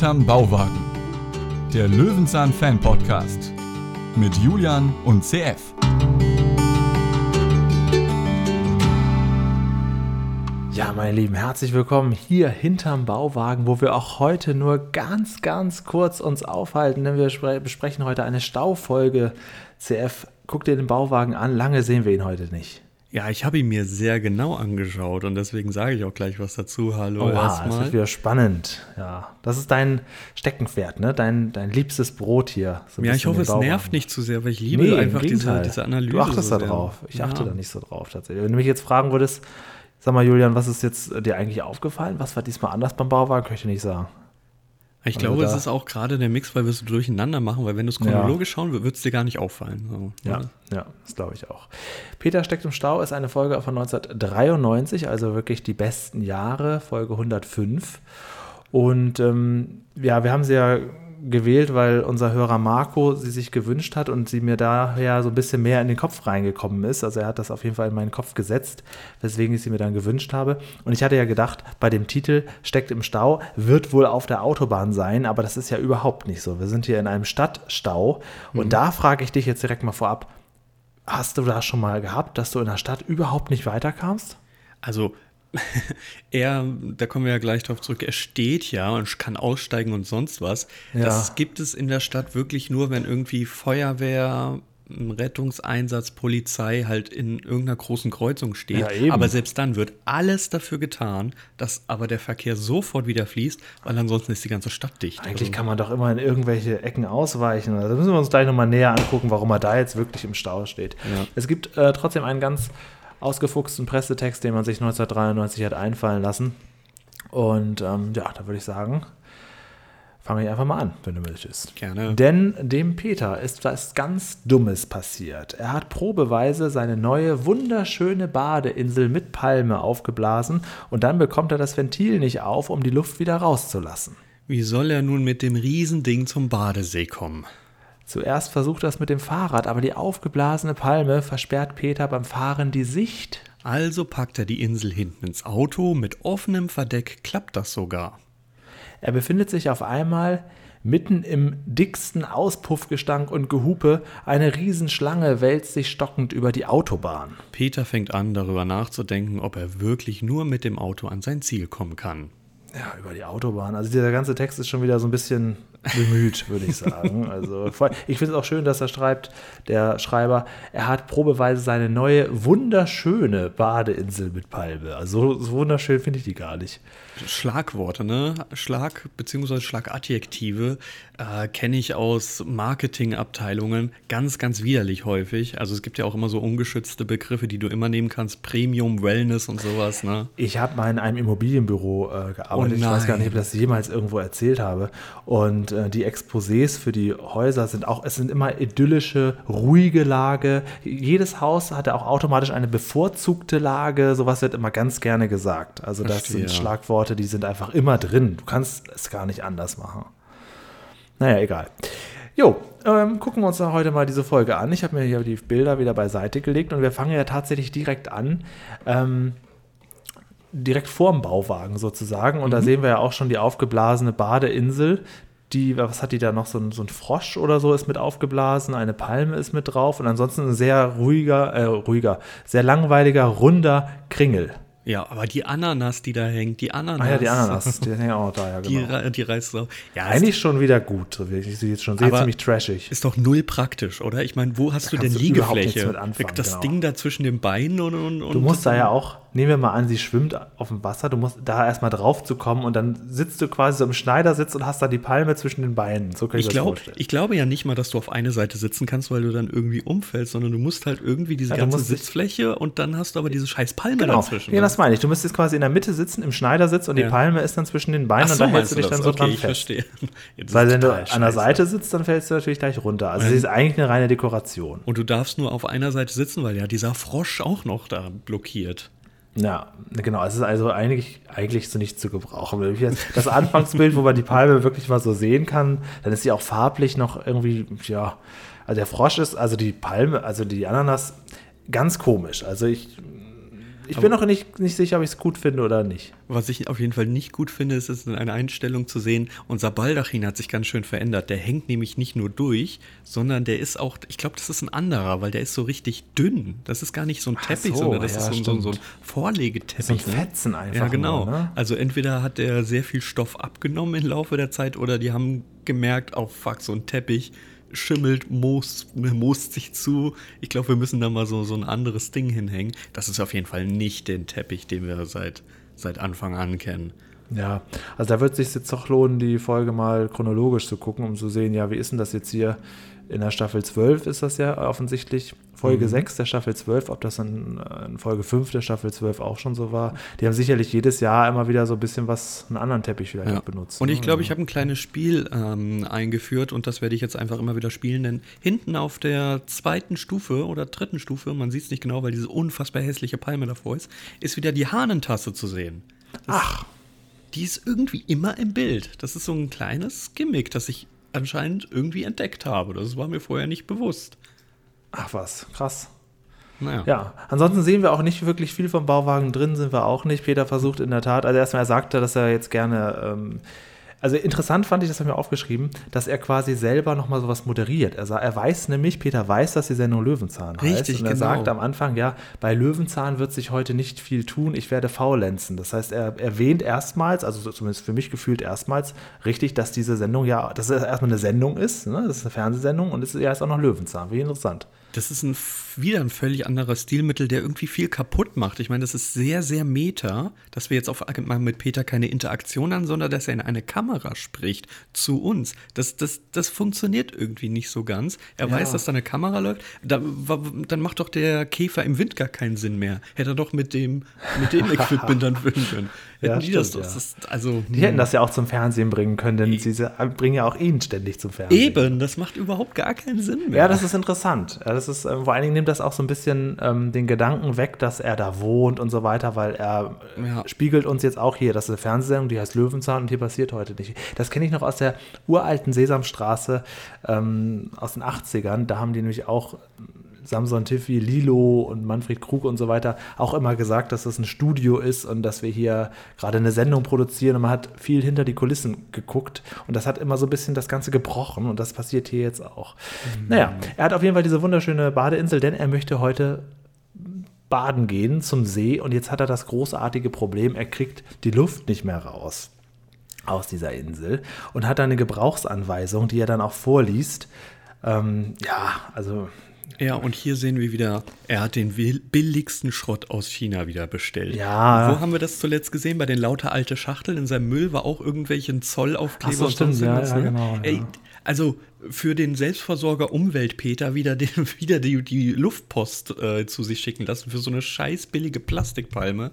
Hinterm Bauwagen. Der Löwenzahn Fan Podcast mit Julian und CF. Ja, meine Lieben, herzlich willkommen hier hinterm Bauwagen, wo wir auch heute nur ganz, ganz kurz uns aufhalten, denn wir besprechen heute eine Staufolge. CF, guck dir den Bauwagen an, lange sehen wir ihn heute nicht. Ja, ich habe ihn mir sehr genau angeschaut und deswegen sage ich auch gleich was dazu. Hallo oh, erstmal. Das wird wieder spannend. Ja, das ist dein Steckenpferd, ne? Dein, dein liebstes Brot hier. So ja, ich hoffe, es nervt nicht zu sehr, weil ich liebe nee, einfach diese, diese Analyse. Du achtest so da drauf. Ich achte ja. da nicht so drauf tatsächlich. Wenn du mich jetzt fragen würdest, sag mal, Julian, was ist jetzt dir eigentlich aufgefallen? Was war diesmal anders beim Bauwagen? Könnte ich nicht sagen. Ich also glaube, es ist auch gerade der Mix, weil wir es durcheinander machen, weil wenn du es chronologisch ja. schauen, wird es dir gar nicht auffallen. So, ja, ja, das glaube ich auch. Peter steckt im Stau ist eine Folge von 1993, also wirklich die besten Jahre, Folge 105. Und ähm, ja, wir haben sie ja gewählt, weil unser Hörer Marco sie sich gewünscht hat und sie mir daher so ein bisschen mehr in den Kopf reingekommen ist. Also er hat das auf jeden Fall in meinen Kopf gesetzt, weswegen ich sie mir dann gewünscht habe. Und ich hatte ja gedacht, bei dem Titel steckt im Stau, wird wohl auf der Autobahn sein, aber das ist ja überhaupt nicht so. Wir sind hier in einem Stadtstau und mhm. da frage ich dich jetzt direkt mal vorab, hast du das schon mal gehabt, dass du in der Stadt überhaupt nicht weiterkamst? Also er, da kommen wir ja gleich drauf zurück, er steht ja und kann aussteigen und sonst was. Ja. Das gibt es in der Stadt wirklich nur, wenn irgendwie Feuerwehr, Rettungseinsatz, Polizei halt in irgendeiner großen Kreuzung steht. Ja, aber selbst dann wird alles dafür getan, dass aber der Verkehr sofort wieder fließt, weil ansonsten ist die ganze Stadt dicht. Eigentlich also. kann man doch immer in irgendwelche Ecken ausweichen. Also müssen wir uns gleich nochmal näher angucken, warum er da jetzt wirklich im Stau steht. Ja. Es gibt äh, trotzdem einen ganz ausgefuchsten Pressetext, den man sich 1993 hat einfallen lassen. Und ähm, ja, da würde ich sagen, fange ich einfach mal an, wenn du möchtest. Gerne. Denn dem Peter ist was ganz Dummes passiert. Er hat probeweise seine neue wunderschöne Badeinsel mit Palme aufgeblasen und dann bekommt er das Ventil nicht auf, um die Luft wieder rauszulassen. Wie soll er nun mit dem Riesending zum Badesee kommen? Zuerst versucht er es mit dem Fahrrad, aber die aufgeblasene Palme versperrt Peter beim Fahren die Sicht. Also packt er die Insel hinten ins Auto, mit offenem Verdeck klappt das sogar. Er befindet sich auf einmal mitten im dicksten Auspuffgestank und Gehupe, eine Riesenschlange wälzt sich stockend über die Autobahn. Peter fängt an, darüber nachzudenken, ob er wirklich nur mit dem Auto an sein Ziel kommen kann. Ja, über die Autobahn. Also dieser ganze Text ist schon wieder so ein bisschen bemüht, würde ich sagen. Also ich finde es auch schön, dass er schreibt, der Schreiber, er hat probeweise seine neue wunderschöne Badeinsel mit Palme. Also so wunderschön finde ich die gar nicht. Schlagworte, ne? Schlag- bzw. Schlagadjektive äh, kenne ich aus Marketingabteilungen ganz, ganz widerlich häufig. Also es gibt ja auch immer so ungeschützte Begriffe, die du immer nehmen kannst. Premium, Wellness und sowas, ne? Ich habe mal in einem Immobilienbüro äh, gearbeitet. Oh ich weiß gar nicht, ob ich das jemals irgendwo erzählt habe. Und äh, die Exposés für die Häuser sind auch, es sind immer idyllische, ruhige Lage. Jedes Haus hat ja auch automatisch eine bevorzugte Lage. Sowas wird immer ganz gerne gesagt. Also das Verstehe, sind Schlagworte Worte, die sind einfach immer drin. Du kannst es gar nicht anders machen. Naja, egal. Jo, ähm, gucken wir uns heute mal diese Folge an. Ich habe mir hier die Bilder wieder beiseite gelegt und wir fangen ja tatsächlich direkt an. Ähm, direkt vorm Bauwagen sozusagen. Und mhm. da sehen wir ja auch schon die aufgeblasene Badeinsel. Die, was hat die da noch? So ein, so ein, Frosch oder so ist mit aufgeblasen, eine Palme ist mit drauf und ansonsten ein sehr ruhiger, äh, ruhiger, sehr langweiliger, runder Kringel. Ja, aber die Ananas, die da hängt, die Ananas. Ah ja, die Ananas, die hängen auch da, ja, genau. Die, die reißt so. Ja, Eigentlich schon wieder gut, so wie ich sie jetzt schon sehe, ziemlich trashig. Ist doch null praktisch, oder? Ich meine, wo hast da du denn Liegefläche? das genau. Ding da zwischen den Beinen und, und, und Du musst da ja auch nehmen wir mal an, sie schwimmt auf dem Wasser, du musst da erstmal drauf zu kommen und dann sitzt du quasi so im Schneidersitz und hast da die Palme zwischen den Beinen. So kann ich, ich glaub, das vorstellen. Ich glaube ja nicht mal, dass du auf eine Seite sitzen kannst, weil du dann irgendwie umfällst, sondern du musst halt irgendwie diese ja, ganze Sitzfläche und dann hast du aber diese scheiß Palme genau. dazwischen. Ja, das meine ich. Du müsstest quasi in der Mitte sitzen, im Schneidersitz und ja. die Palme ist dann zwischen den Beinen so, und da hältst du dich dann so okay, dran fest. Verstehe. Weil wenn du an der Seite sitzt, dann fällst du natürlich gleich runter. Also es ist eigentlich eine reine Dekoration. Und du darfst nur auf einer Seite sitzen, weil ja dieser Frosch auch noch da blockiert. Ja, genau. Es ist also eigentlich, eigentlich so nicht zu gebrauchen. Das Anfangsbild, wo man die Palme wirklich mal so sehen kann, dann ist sie auch farblich noch irgendwie, ja, also der Frosch ist, also die Palme, also die Ananas, ganz komisch. Also ich, ich bin noch nicht, nicht sicher, ob ich es gut finde oder nicht. Was ich auf jeden Fall nicht gut finde, ist es in einer Einstellung zu sehen, unser Baldachin hat sich ganz schön verändert. Der hängt nämlich nicht nur durch, sondern der ist auch, ich glaube, das ist ein anderer, weil der ist so richtig dünn. Das ist gar nicht so ein Teppich, so, sondern das ja, ist so, so, so, ein Vorlegeteppich. So ein ne? Fetzen einfach. Ja, genau. Nur, ne? Also entweder hat der sehr viel Stoff abgenommen im Laufe der Zeit oder die haben gemerkt, oh fuck, so ein Teppich schimmelt, moost, moost sich zu. Ich glaube, wir müssen da mal so, so ein anderes Ding hinhängen. Das ist auf jeden Fall nicht den Teppich, den wir seit, seit Anfang an kennen. Ja, also da wird es sich jetzt doch lohnen, die Folge mal chronologisch zu gucken, um zu sehen, ja, wie ist denn das jetzt hier in der Staffel 12 ist das ja offensichtlich. Folge mhm. 6 der Staffel 12, ob das in, in, Folge 5 der Staffel 12 auch schon so war. Die haben sicherlich jedes Jahr immer wieder so ein bisschen was, einen anderen Teppich vielleicht ja. benutzt. Und ich ne? glaube, ich habe ein kleines Spiel ähm, eingeführt und das werde ich jetzt einfach immer wieder spielen, denn hinten auf der zweiten Stufe oder dritten Stufe, man sieht es nicht genau, weil diese unfassbar hässliche Palme davor ist, ist wieder die Hahnentasse zu sehen. Das, Ach. Die ist irgendwie immer im Bild. Das ist so ein kleines Gimmick, das ich anscheinend irgendwie entdeckt habe. Das war mir vorher nicht bewusst. Ach was, krass. Naja. Ja, ansonsten sehen wir auch nicht wirklich viel vom Bauwagen drin, sind wir auch nicht. Peter versucht in der Tat, also erstmal er sagte, dass er jetzt gerne ähm, also interessant fand ich, das habe ich mir aufgeschrieben, dass er quasi selber nochmal sowas moderiert. Er, er weiß nämlich, Peter weiß, dass die Sendung Löwenzahn heißt. Richtig, und er genau. sagt am Anfang, ja, bei Löwenzahn wird sich heute nicht viel tun, ich werde faulenzen. Das heißt, er erwähnt erstmals, also zumindest für mich gefühlt erstmals, richtig, dass diese Sendung ja, dass es erstmal eine Sendung ist, ne? das ist eine Fernsehsendung und es ist ja auch noch Löwenzahn. Wie interessant. Das ist ein, wieder ein völlig anderer Stilmittel, der irgendwie viel kaputt macht. Ich meine, das ist sehr, sehr meta, dass wir jetzt auf einmal mit Peter keine Interaktion haben, sondern dass er in eine Kamera spricht zu uns. Das, das, das funktioniert irgendwie nicht so ganz. Er ja. weiß, dass da eine Kamera läuft. Da, dann macht doch der Käfer im Wind gar keinen Sinn mehr. Hätte er doch mit dem, mit dem Equipment dann filmen können. Hätten ja, die stimmt, das, ja. das, also, die hätten das ja auch zum Fernsehen bringen können, denn sie bringen ja auch ihn ständig zum Fernsehen. Eben, das macht überhaupt gar keinen Sinn mehr. Ja, das ist interessant. Das ist, äh, vor allen Dingen nimmt das auch so ein bisschen ähm, den Gedanken weg, dass er da wohnt und so weiter, weil er ja. spiegelt uns jetzt auch hier, das ist eine Fernsehsendung, die heißt Löwenzahn und hier passiert heute nicht. Das kenne ich noch aus der uralten Sesamstraße ähm, aus den 80ern. Da haben die nämlich auch Samson Tiffy, Lilo und Manfred Krug und so weiter auch immer gesagt, dass das ein Studio ist und dass wir hier gerade eine Sendung produzieren und man hat viel hinter die Kulissen geguckt und das hat immer so ein bisschen das Ganze gebrochen und das passiert hier jetzt auch. Mhm. Naja, er hat auf jeden Fall diese wunderschöne Badeinsel, denn er möchte heute baden gehen zum See und jetzt hat er das großartige Problem, er kriegt die Luft nicht mehr raus aus dieser Insel und hat dann eine Gebrauchsanweisung, die er dann auch vorliest. Ähm, ja, also ja, und hier sehen wir wieder, er hat den billigsten Schrott aus China wieder bestellt. Ja. Wo haben wir das zuletzt gesehen? Bei den lauter alte Schachteln. In seinem Müll war auch irgendwelchen Zollaufkleber. Ach so, stimmt, ja, ja, ne? genau. Ja. Ey, also für den Selbstversorger Umweltpeter wieder, den, wieder die, die Luftpost äh, zu sich schicken lassen für so eine scheiß billige Plastikpalme.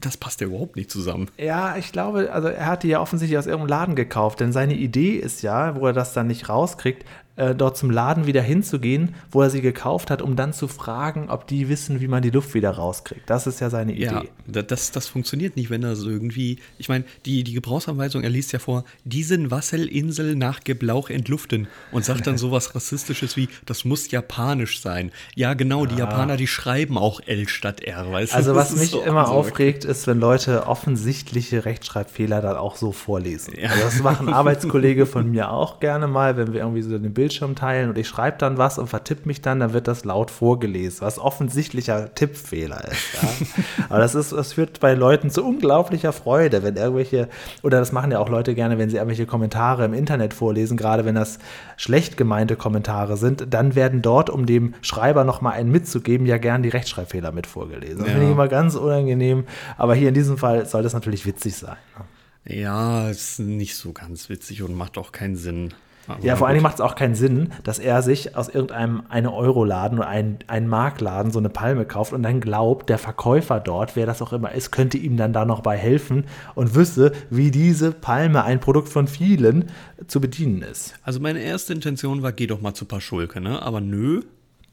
Das passt ja überhaupt nicht zusammen. Ja, ich glaube, also er hat die ja offensichtlich aus irgendeinem Laden gekauft, denn seine Idee ist ja, wo er das dann nicht rauskriegt, äh, dort zum Laden wieder hinzugehen, wo er sie gekauft hat, um dann zu fragen, ob die wissen, wie man die Luft wieder rauskriegt. Das ist ja seine Idee. Ja, das, das funktioniert nicht, wenn er so irgendwie, ich meine, die, die Gebrauchsanweisung, er liest ja vor, diesen Wasselinsel nach Geblauch entluften und sagt dann sowas Rassistisches wie, das muss japanisch sein. Ja, genau, die ja. Japaner, die schreiben auch L statt R, weißt du? Also was mich so immer aufregt, ist, wenn Leute offensichtliche Rechtschreibfehler dann auch so vorlesen. Ja. Also das machen Arbeitskollege von mir auch gerne mal, wenn wir irgendwie so den Bild Bildschirm teilen und ich schreibe dann was und vertippe mich dann, dann wird das laut vorgelesen, was offensichtlicher Tippfehler ist. Ja? Aber das ist, das führt bei Leuten zu unglaublicher Freude, wenn irgendwelche, oder das machen ja auch Leute gerne, wenn sie irgendwelche Kommentare im Internet vorlesen, gerade wenn das schlecht gemeinte Kommentare sind, dann werden dort, um dem Schreiber nochmal einen mitzugeben, ja gern die Rechtschreibfehler mit vorgelesen. Das ja. finde ich immer ganz unangenehm, aber hier in diesem Fall soll das natürlich witzig sein. Ne? Ja, ist nicht so ganz witzig und macht auch keinen Sinn. Aber ja, vor allen Dingen macht es auch keinen Sinn, dass er sich aus irgendeinem eine Euro-Laden oder ein, ein Marktladen so eine Palme kauft und dann glaubt, der Verkäufer dort, wer das auch immer ist, könnte ihm dann da noch bei helfen und wüsste, wie diese Palme, ein Produkt von vielen, zu bedienen ist. Also meine erste Intention war, geh doch mal zu Paschulke, ne? Aber nö,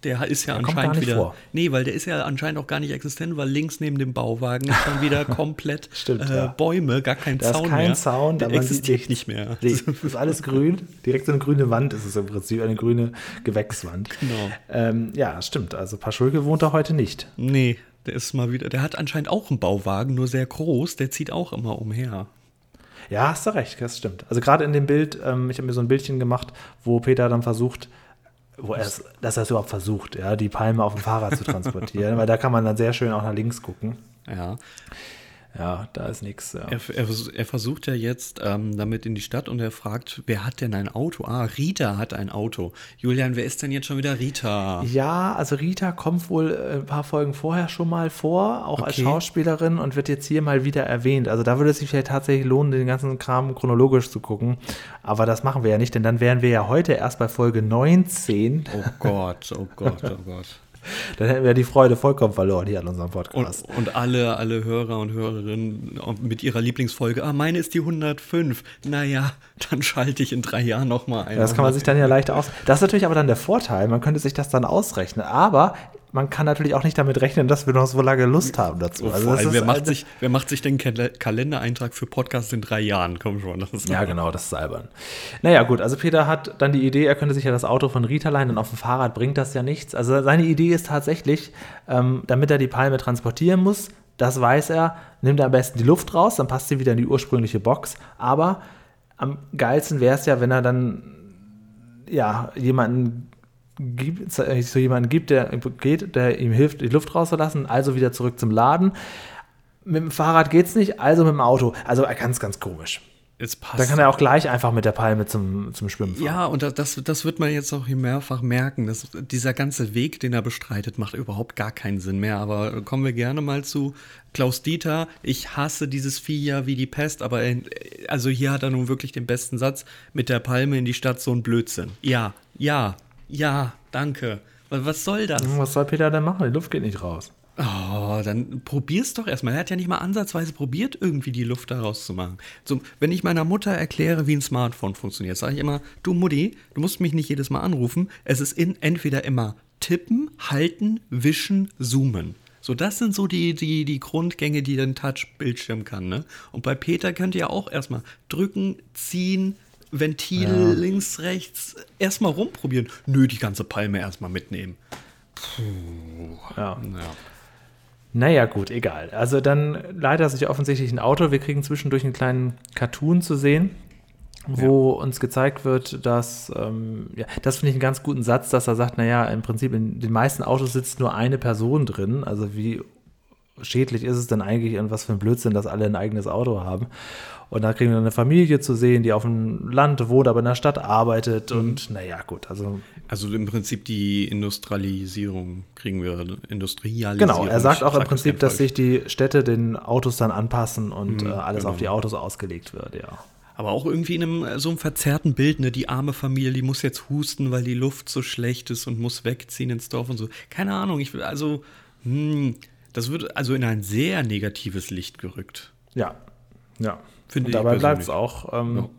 der ist ja der anscheinend wieder. Vor. Nee, weil der ist ja anscheinend auch gar nicht existent, weil links neben dem Bauwagen ist dann wieder komplett Stimmt, äh. Bäume, gar kein da Zaun ist kein mehr. Zaun, der existiert nicht mehr. Nee, ist alles grün. Direkt so eine grüne Wand ist es im Prinzip, eine grüne Gewächswand. Genau. Ähm, ja, stimmt. Also Paschulke wohnt da heute nicht. Nee, Der ist mal wieder, der hat anscheinend auch einen Bauwagen, nur sehr groß, der zieht auch immer umher. Ja, hast du recht, das stimmt. Also gerade in dem Bild, ähm, ich habe mir so ein Bildchen gemacht, wo Peter dann versucht, wo er es, dass er es überhaupt versucht, ja, die Palme auf dem Fahrrad zu transportieren, weil da kann man dann sehr schön auch nach links gucken. Ja. Ja, da ist nichts. Ja. Er, er, er, versucht ja jetzt ähm, damit in die Stadt und er fragt, wer hat denn ein Auto? Ah, Rita hat ein Auto. Julian, wer ist denn jetzt schon wieder Rita? Ja, also Rita kommt wohl äh, ein paar Folgen vorher schon mal vor, auch okay. als Schauspielerin und wird jetzt hier mal wieder erwähnt. Also da würde es sich vielleicht tatsächlich lohnen, den ganzen Kram chronologisch zu gucken. Aber das machen wir ja nicht, denn dann wären wir ja heute erst bei Folge 19. Oh Gott, oh Gott, oh Gott. Dann hätten wir die Freude vollkommen verloren hier an unserem Podcast. Und, und alle, alle Hörer und Hörerinnen mit ihrer Lieblingsfolge, ah, meine ist die 105. Naja, dann schalte ich in drei Jahren nochmal ein. Das kann man sich dann ja leicht aus. Das ist natürlich aber dann der Vorteil, man könnte sich das dann ausrechnen. Aber man kann natürlich auch nicht damit rechnen, dass wir noch so lange Lust haben dazu. Also allem, wer, macht sich, wer macht sich den Kalendereintrag für Podcasts in drei Jahren? Komm schon. ja, genau, das ist albern. Naja, gut, also Peter hat dann die Idee, er könnte sich ja das Auto von Rita leihen und auf dem Fahrrad bringt das ja nichts. Also seine Idee ist tatsächlich, ähm, damit er die Palme transportieren muss, das weiß er, nimmt er am besten die Luft raus, dann passt sie wieder in die ursprüngliche Box. Aber am geilsten wäre es ja, wenn er dann ja jemanden gibt, so jemanden gibt, der geht, der ihm hilft, die Luft rauszulassen, also wieder zurück zum Laden. Mit dem Fahrrad geht es nicht, also mit dem Auto. Also ganz, ganz komisch. Es passt. Dann kann er auch gleich einfach mit der Palme zum, zum Schwimmen fahren. Ja, und das, das wird man jetzt auch hier mehrfach merken. Dass dieser ganze Weg, den er bestreitet, macht überhaupt gar keinen Sinn mehr. Aber kommen wir gerne mal zu Klaus Dieter. Ich hasse dieses Vieh ja wie die Pest, aber er, also hier hat er nun wirklich den besten Satz. Mit der Palme in die Stadt so ein Blödsinn. Ja, ja, ja, danke. Was soll das? Was soll Peter denn machen? Die Luft geht nicht raus. Oh, dann probier's doch erstmal. Er hat ja nicht mal ansatzweise probiert, irgendwie die Luft da rauszumachen. So, wenn ich meiner Mutter erkläre, wie ein Smartphone funktioniert, sage ich immer, du Mutti, du musst mich nicht jedes Mal anrufen. Es ist in, entweder immer tippen, halten, wischen, zoomen. So, das sind so die, die, die Grundgänge, die ein Touch-Bildschirm kann. Ne? Und bei Peter könnt ihr auch erstmal drücken, ziehen, Ventil ja. links, rechts erstmal rumprobieren. Nö, die ganze Palme erstmal mitnehmen. Puh. Ja. ja. Naja, gut, egal. Also dann leider sich offensichtlich ein Auto. Wir kriegen zwischendurch einen kleinen Cartoon zu sehen, wo ja. uns gezeigt wird, dass, ähm, ja, das finde ich einen ganz guten Satz, dass er sagt, naja, im Prinzip in den meisten Autos sitzt nur eine Person drin. Also wie schädlich ist es denn eigentlich und was für ein Blödsinn, dass alle ein eigenes Auto haben. Und da kriegen wir eine Familie zu sehen, die auf dem Land wohnt, aber in der Stadt arbeitet. Mhm. Und naja, gut. Also, also im Prinzip die Industrialisierung kriegen wir, Industrialisierung. Genau, er sagt auch im Prinzip, dass sich die Städte den Autos dann anpassen und mhm, äh, alles genau. auf die Autos ausgelegt wird, ja. Aber auch irgendwie in einem so einem verzerrten Bild, ne? Die arme Familie, die muss jetzt husten, weil die Luft so schlecht ist und muss wegziehen ins Dorf und so. Keine Ahnung, ich will, also, hm, das wird also in ein sehr negatives Licht gerückt. Ja, ja. Finde und dabei bleibt es auch. Ähm, ja.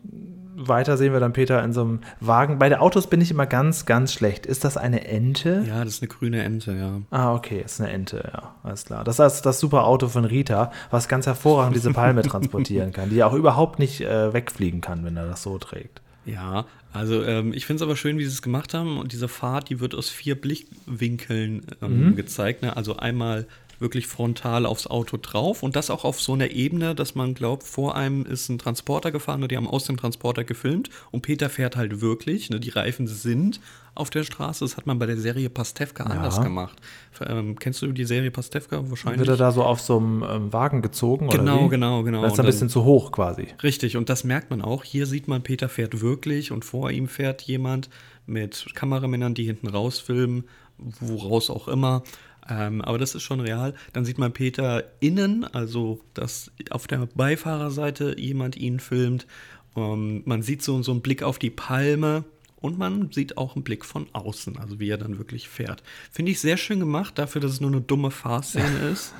Weiter sehen wir dann Peter in so einem Wagen. Bei den Autos bin ich immer ganz, ganz schlecht. Ist das eine Ente? Ja, das ist eine grüne Ente, ja. Ah, okay, ist eine Ente, ja. Alles klar. Das ist das super Auto von Rita, was ganz hervorragend diese Palme transportieren kann, die auch überhaupt nicht äh, wegfliegen kann, wenn er das so trägt. Ja, also ähm, ich finde es aber schön, wie sie es gemacht haben. Und diese Fahrt, die wird aus vier Blickwinkeln ähm, mhm. gezeigt. Ne? Also einmal wirklich frontal aufs Auto drauf und das auch auf so einer Ebene, dass man glaubt, vor einem ist ein Transporter gefahren und die haben aus dem Transporter gefilmt und Peter fährt halt wirklich, ne, die Reifen sind auf der Straße. Das hat man bei der Serie Pastewka ja. anders gemacht. Ähm, kennst du die Serie Pastewka wahrscheinlich? Wird er da so auf so einem ähm, Wagen gezogen? Genau, genau, genau. Das ist ein bisschen zu hoch quasi. Richtig, und das merkt man auch. Hier sieht man, Peter fährt wirklich und vor ihm fährt jemand mit Kameramännern, die hinten rausfilmen, woraus auch immer. Ähm, aber das ist schon real. Dann sieht man Peter innen, also dass auf der Beifahrerseite jemand ihn filmt. Ähm, man sieht so, so einen Blick auf die Palme und man sieht auch einen Blick von außen, also wie er dann wirklich fährt. Finde ich sehr schön gemacht, dafür, dass es nur eine dumme Fahrszene ist.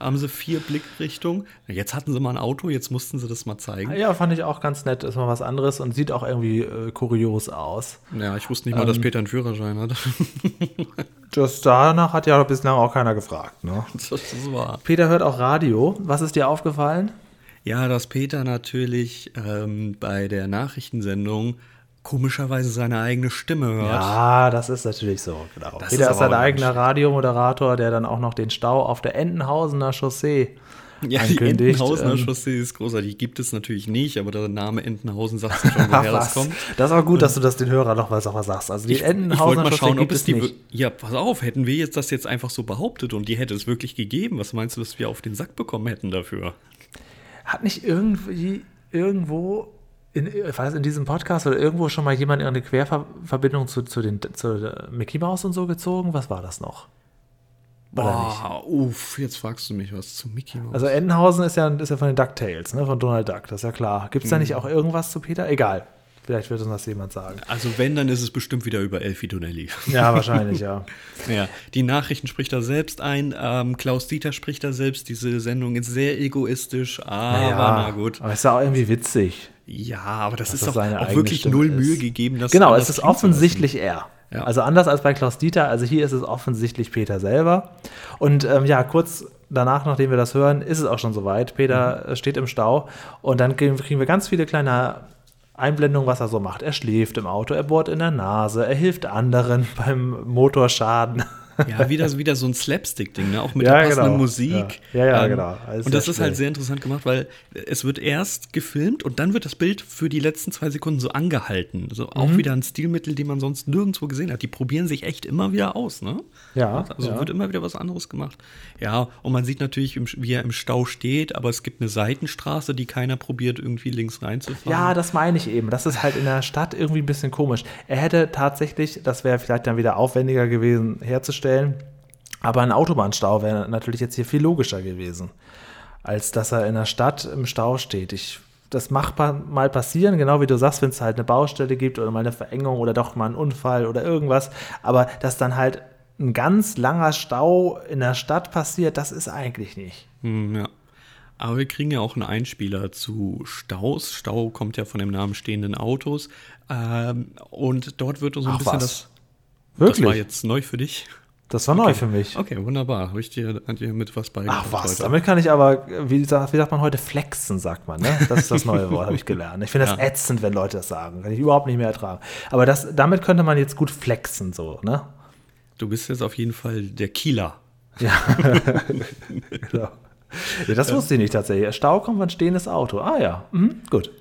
Haben sie vier Blickrichtungen. Jetzt hatten sie mal ein Auto, jetzt mussten sie das mal zeigen. Ja, fand ich auch ganz nett. Ist mal was anderes und sieht auch irgendwie äh, kurios aus. Ja, ich wusste nicht mal, ähm, dass Peter einen Führerschein hat. das danach hat ja bislang auch keiner gefragt. Ne? Das ist wahr. Peter hört auch Radio. Was ist dir aufgefallen? Ja, dass Peter natürlich ähm, bei der Nachrichtensendung komischerweise seine eigene Stimme hört. Ja, das ist natürlich so, genau. Das Peter ist, ist sein eigener Radiomoderator, der dann auch noch den Stau auf der Entenhausener Chaussee ja, die Entenhausener ähm, Chaussee ist großartig. Gibt es natürlich nicht, aber der Name Entenhausen sagt schon, woher das kommt. Das ist auch gut, dass du das den Hörern noch mal sagst. Also die ich, Entenhausener ich mal schauen, ob es die. Nicht. Ja, pass auf, hätten wir jetzt das jetzt einfach so behauptet und die hätte es wirklich gegeben, was meinst du, dass wir auf den Sack bekommen hätten dafür? Hat nicht irgendwie irgendwo in, weiß, in diesem Podcast oder irgendwo schon mal jemand eine Querverbindung zu, zu, den, zu Mickey Mouse und so gezogen? Was war das noch? Boah, uff, jetzt fragst du mich was zu Mickey Mouse. Also Entenhausen ist ja, ist ja von den DuckTales, ne, von Donald Duck, das ist ja klar. Gibt es da nicht mhm. auch irgendwas zu Peter? Egal. Vielleicht wird uns das jemand sagen. Also wenn, dann ist es bestimmt wieder über Elfie Donnelly. Ja, wahrscheinlich, ja. ja, die Nachrichten spricht er selbst ein. Ähm, Klaus Dieter spricht er selbst. Diese Sendung ist sehr egoistisch, aber naja, na gut. Aber ist ja auch irgendwie witzig. Ja, aber das ist doch auch wirklich Stimme null Mühe gegeben. Dass genau, es ist offensichtlich er. Ja. Also anders als bei Klaus Dieter, also hier ist es offensichtlich Peter selber. Und ähm, ja, kurz danach, nachdem wir das hören, ist es auch schon soweit. Peter mhm. steht im Stau und dann kriegen wir ganz viele kleine Einblendungen, was er so macht. Er schläft im Auto, er bohrt in der Nase, er hilft anderen beim Motorschaden. Ja, wieder, wieder so ein Slapstick-Ding, ne? auch mit ja, der passenden genau. Musik. Ja, ja, ja ähm, genau. Also und das ist halt sehr interessant gemacht, weil es wird erst gefilmt und dann wird das Bild für die letzten zwei Sekunden so angehalten. Also mhm. auch wieder ein Stilmittel, den man sonst nirgendwo gesehen hat. Die probieren sich echt immer wieder aus, ne? Ja. Also ja. wird immer wieder was anderes gemacht. Ja, und man sieht natürlich, wie er im Stau steht, aber es gibt eine Seitenstraße, die keiner probiert, irgendwie links reinzufahren. Ja, das meine ich eben. Das ist halt in der Stadt irgendwie ein bisschen komisch. Er hätte tatsächlich, das wäre vielleicht dann wieder aufwendiger gewesen herzustellen, aber ein Autobahnstau wäre natürlich jetzt hier viel logischer gewesen, als dass er in der Stadt im Stau steht. Ich, das macht mal passieren, genau wie du sagst, wenn es halt eine Baustelle gibt oder mal eine Verengung oder doch mal einen Unfall oder irgendwas. Aber dass dann halt ein ganz langer Stau in der Stadt passiert, das ist eigentlich nicht. Hm, ja. Aber wir kriegen ja auch einen Einspieler zu Staus. Stau kommt ja von dem Namen stehenden Autos. Ähm, und dort wird uns so ein Ach, bisschen was? das. Wirklich? Das war jetzt neu für dich. Das war okay. neu für mich. Okay, wunderbar. Habe ich dir, dir mit was beigebracht? Ach was, heute. damit kann ich aber, wie sagt, wie sagt man heute, flexen, sagt man. Ne? Das ist das neue Wort, habe ich gelernt. Ich finde das ja. ätzend, wenn Leute das sagen. Kann ich überhaupt nicht mehr ertragen. Aber das, damit könnte man jetzt gut flexen, so, ne? Du bist jetzt auf jeden Fall der Kieler. Ja. genau. Ja, das wusste ich nicht tatsächlich. Stau kommt von stehendes Auto. Ah ja, mhm, gut.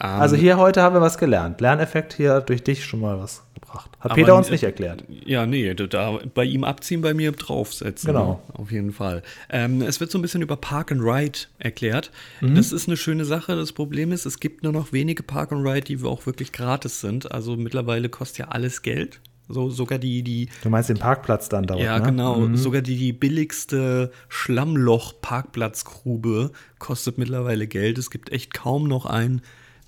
Um, also hier heute haben wir was gelernt. Lerneffekt hier durch dich schon mal was gebracht. Hat Peter uns nicht erklärt. Ja, nee, da bei ihm abziehen, bei mir draufsetzen. Genau. Auf jeden Fall. Ähm, es wird so ein bisschen über Park and Ride erklärt. Mhm. Das ist eine schöne Sache. Das Problem ist, es gibt nur noch wenige Park and Ride, die auch wirklich gratis sind. Also mittlerweile kostet ja alles Geld. So, sogar die, die. Du meinst den Parkplatz dann dort? Ja, ne? genau. Mhm. Sogar die, die billigste Schlammloch-Parkplatzgrube kostet mittlerweile Geld. Es gibt echt kaum noch einen,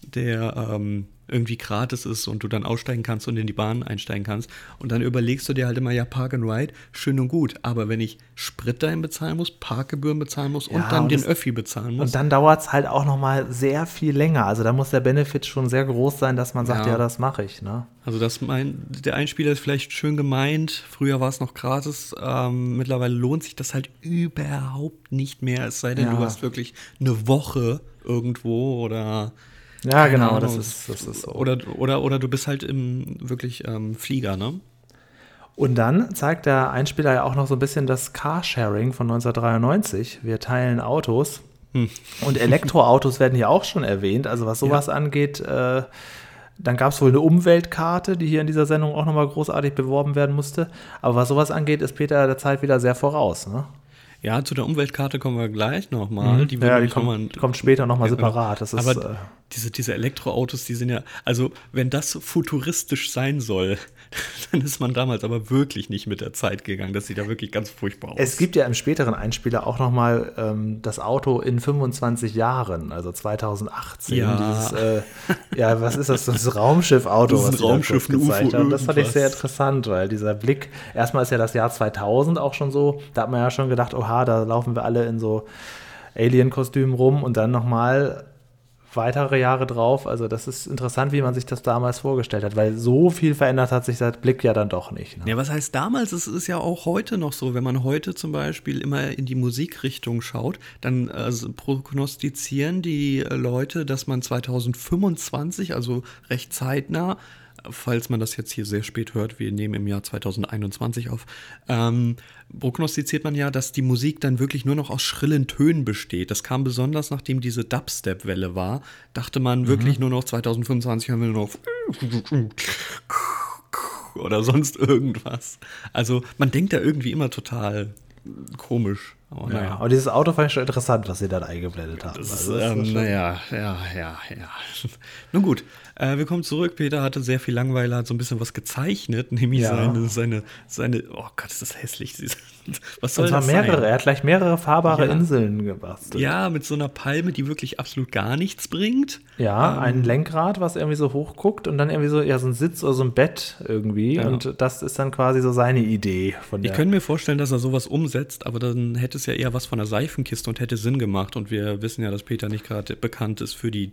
der ähm, irgendwie gratis ist und du dann aussteigen kannst und in die Bahn einsteigen kannst. Und dann überlegst du dir halt immer, ja, Park and Ride, schön und gut. Aber wenn ich Sprit dahin bezahlen muss, Parkgebühren bezahlen muss ja, und dann und den das, Öffi bezahlen muss. Und dann dauert es halt auch nochmal sehr viel länger. Also da muss der Benefit schon sehr groß sein, dass man sagt, ja, ja das mache ich. Ne? Also das mein, der Einspieler ist vielleicht schön gemeint. Früher war es noch gratis. Ähm, mittlerweile lohnt sich das halt überhaupt nicht mehr. Es sei denn, ja. du hast wirklich eine Woche irgendwo oder ja, genau, das ist, das ist so. Oder, oder, oder du bist halt im wirklich ähm, Flieger, ne? Und dann zeigt der Einspieler ja auch noch so ein bisschen das Carsharing von 1993. Wir teilen Autos. Hm. Und Elektroautos werden hier auch schon erwähnt. Also was sowas ja. angeht, äh, dann gab es wohl eine Umweltkarte, die hier in dieser Sendung auch nochmal großartig beworben werden musste. Aber was sowas angeht, ist Peter der Zeit wieder sehr voraus. Ne? Ja, zu der Umweltkarte kommen wir gleich nochmal. Mhm. Die ja, die kommt, mal, kommt später nochmal ja, separat. Das ist, aber äh, diese, diese Elektroautos, die sind ja, also wenn das futuristisch sein soll, dann ist man damals aber wirklich nicht mit der Zeit gegangen. Das sieht ja wirklich ganz furchtbar aus. Es gibt ja im späteren Einspieler auch nochmal ähm, das Auto in 25 Jahren, also 2018. Ja, dieses, äh, ja was ist das? Das Raumschiff-Auto, was ein Raumschiff, da gezeigt haben. Das fand ich sehr interessant, weil dieser Blick, erstmal ist ja das Jahr 2000 auch schon so, da hat man ja schon gedacht, oha, da laufen wir alle in so Alien-Kostümen rum und dann nochmal weitere Jahre drauf. Also das ist interessant, wie man sich das damals vorgestellt hat, weil so viel verändert hat sich seit Blick ja dann doch nicht. Ne? Ja, was heißt damals? Es ist ja auch heute noch so, wenn man heute zum Beispiel immer in die Musikrichtung schaut, dann also prognostizieren die Leute, dass man 2025, also recht zeitnah, falls man das jetzt hier sehr spät hört, wir nehmen im Jahr 2021 auf, ähm, prognostiziert man ja, dass die Musik dann wirklich nur noch aus schrillen Tönen besteht. Das kam besonders, nachdem diese Dubstep-Welle war, dachte man mhm. wirklich nur noch 2025 haben wir nur noch oder sonst irgendwas. Also man denkt da irgendwie immer total komisch. Aber, ja, naja. aber dieses Auto fand ich schon interessant, was sie dann eingeblendet haben. Das also, ähm, naja, ja, ja, ja. Nun gut, äh, wir kommen zurück. Peter hatte sehr viel Langweiler, hat so ein bisschen was gezeichnet, nämlich ja. seine, seine, seine, oh Gott, ist das hässlich. Was soll das mehrere, sein? er hat gleich mehrere fahrbare ja. Inseln gebastelt. Ja, mit so einer Palme, die wirklich absolut gar nichts bringt. Ja, ähm, ein Lenkrad, was irgendwie so hoch guckt und dann irgendwie so, ja, so ein Sitz oder so ein Bett irgendwie. Ja. Und das ist dann quasi so seine Idee von der. Ich könnte mir vorstellen, dass er sowas umsetzt, aber dann hätte es ja eher was von einer Seifenkiste und hätte Sinn gemacht. Und wir wissen ja, dass Peter nicht gerade bekannt ist für die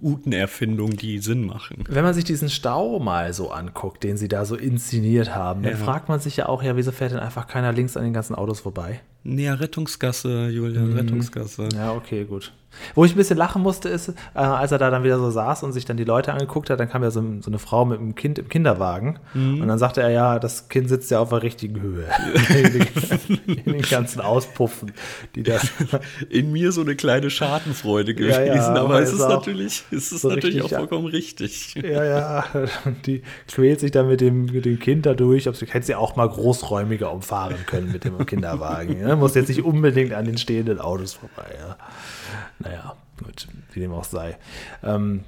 guten Erfindungen, die Sinn machen. Wenn man sich diesen Stau mal so anguckt, den sie da so inszeniert haben, dann fragt man sich ja auch, ja, wieso fährt denn einfach keiner links an den ganzen Autos vorbei? Näher Rettungsgasse, Julian, mhm. Rettungsgasse. Ja, okay, gut. Wo ich ein bisschen lachen musste, ist, äh, als er da dann wieder so saß und sich dann die Leute angeguckt hat, dann kam ja so, so eine Frau mit einem Kind im Kinderwagen mhm. und dann sagte er, ja, das Kind sitzt ja auf der richtigen Höhe. in, den ganzen Auspuffen, die das. In mir so eine kleine Schadenfreude gewesen, ja, ja, aber es ist, natürlich, es ist so natürlich richtig, auch vollkommen richtig. Ja, ja, die quält sich dann mit dem, mit dem Kind dadurch, ob sie hätte sie auch mal großräumiger umfahren können mit dem Kinderwagen. Ja? Muss jetzt nicht unbedingt an den stehenden Autos vorbei. Ja? Naja, gut, wie dem auch sei. Ähm,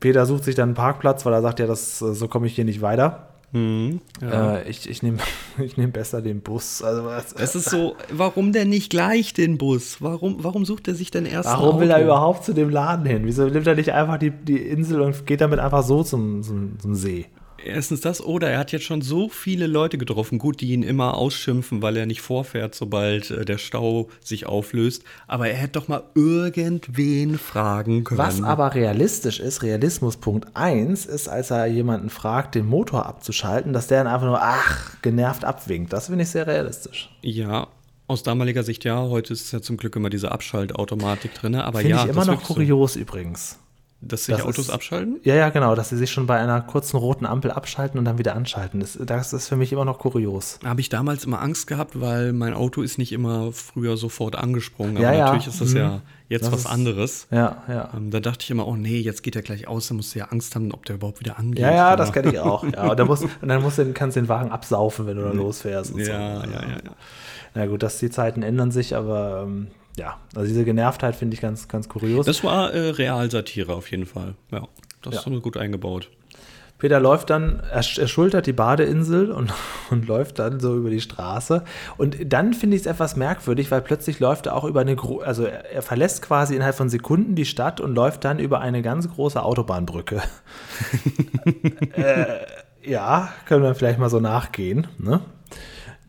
Peter sucht sich dann einen Parkplatz, weil er sagt, ja, das, so komme ich hier nicht weiter. Mhm, ja. äh, ich ich nehme ich nehm besser den Bus. Also, es ist so, warum denn nicht gleich den Bus? Warum, warum sucht er sich denn erst Warum will er überhaupt zu dem Laden hin? Wieso nimmt er nicht einfach die, die Insel und geht damit einfach so zum, zum, zum See? Erstens das, oder er hat jetzt schon so viele Leute getroffen, gut, die ihn immer ausschimpfen, weil er nicht vorfährt, sobald äh, der Stau sich auflöst. Aber er hätte doch mal irgendwen fragen können. Was aber realistisch ist, Realismus Punkt 1, ist, als er jemanden fragt, den Motor abzuschalten, dass der dann einfach nur, ach, genervt abwinkt. Das finde ich sehr realistisch. Ja, aus damaliger Sicht ja. Heute ist ja zum Glück immer diese Abschaltautomatik drin. Aber Finde ja, ich immer noch kurios übrigens. Dass sich das Autos ist, abschalten? Ja, ja, genau, dass sie sich schon bei einer kurzen roten Ampel abschalten und dann wieder anschalten. Das, das ist für mich immer noch kurios. Habe ich damals immer Angst gehabt, weil mein Auto ist nicht immer früher sofort angesprungen. Aber ja, natürlich ist das mhm. ja jetzt das was ist, anderes. Ja, ja. Ähm, da dachte ich immer, oh nee, jetzt geht er gleich aus, dann musst du ja Angst haben, ob der überhaupt wieder angeht. Ja, ja, das kenne ich auch. Ja, und dann, musst, und dann musst du, kannst du den Wagen absaufen, wenn du da losfährst. ja, so. ja, ja, ja. Na gut, dass die Zeiten ändern sich, aber ähm, ja, also diese Genervtheit finde ich ganz, ganz kurios. Das war äh, Realsatire auf jeden Fall. Ja, das ja. ist gut eingebaut. Peter läuft dann, er, er schultert die Badeinsel und, und läuft dann so über die Straße. Und dann finde ich es etwas merkwürdig, weil plötzlich läuft er auch über eine, also er, er, verlässt quasi innerhalb von Sekunden die Stadt und läuft dann über eine ganz große Autobahnbrücke. äh, ja, können wir vielleicht mal so nachgehen. Ne?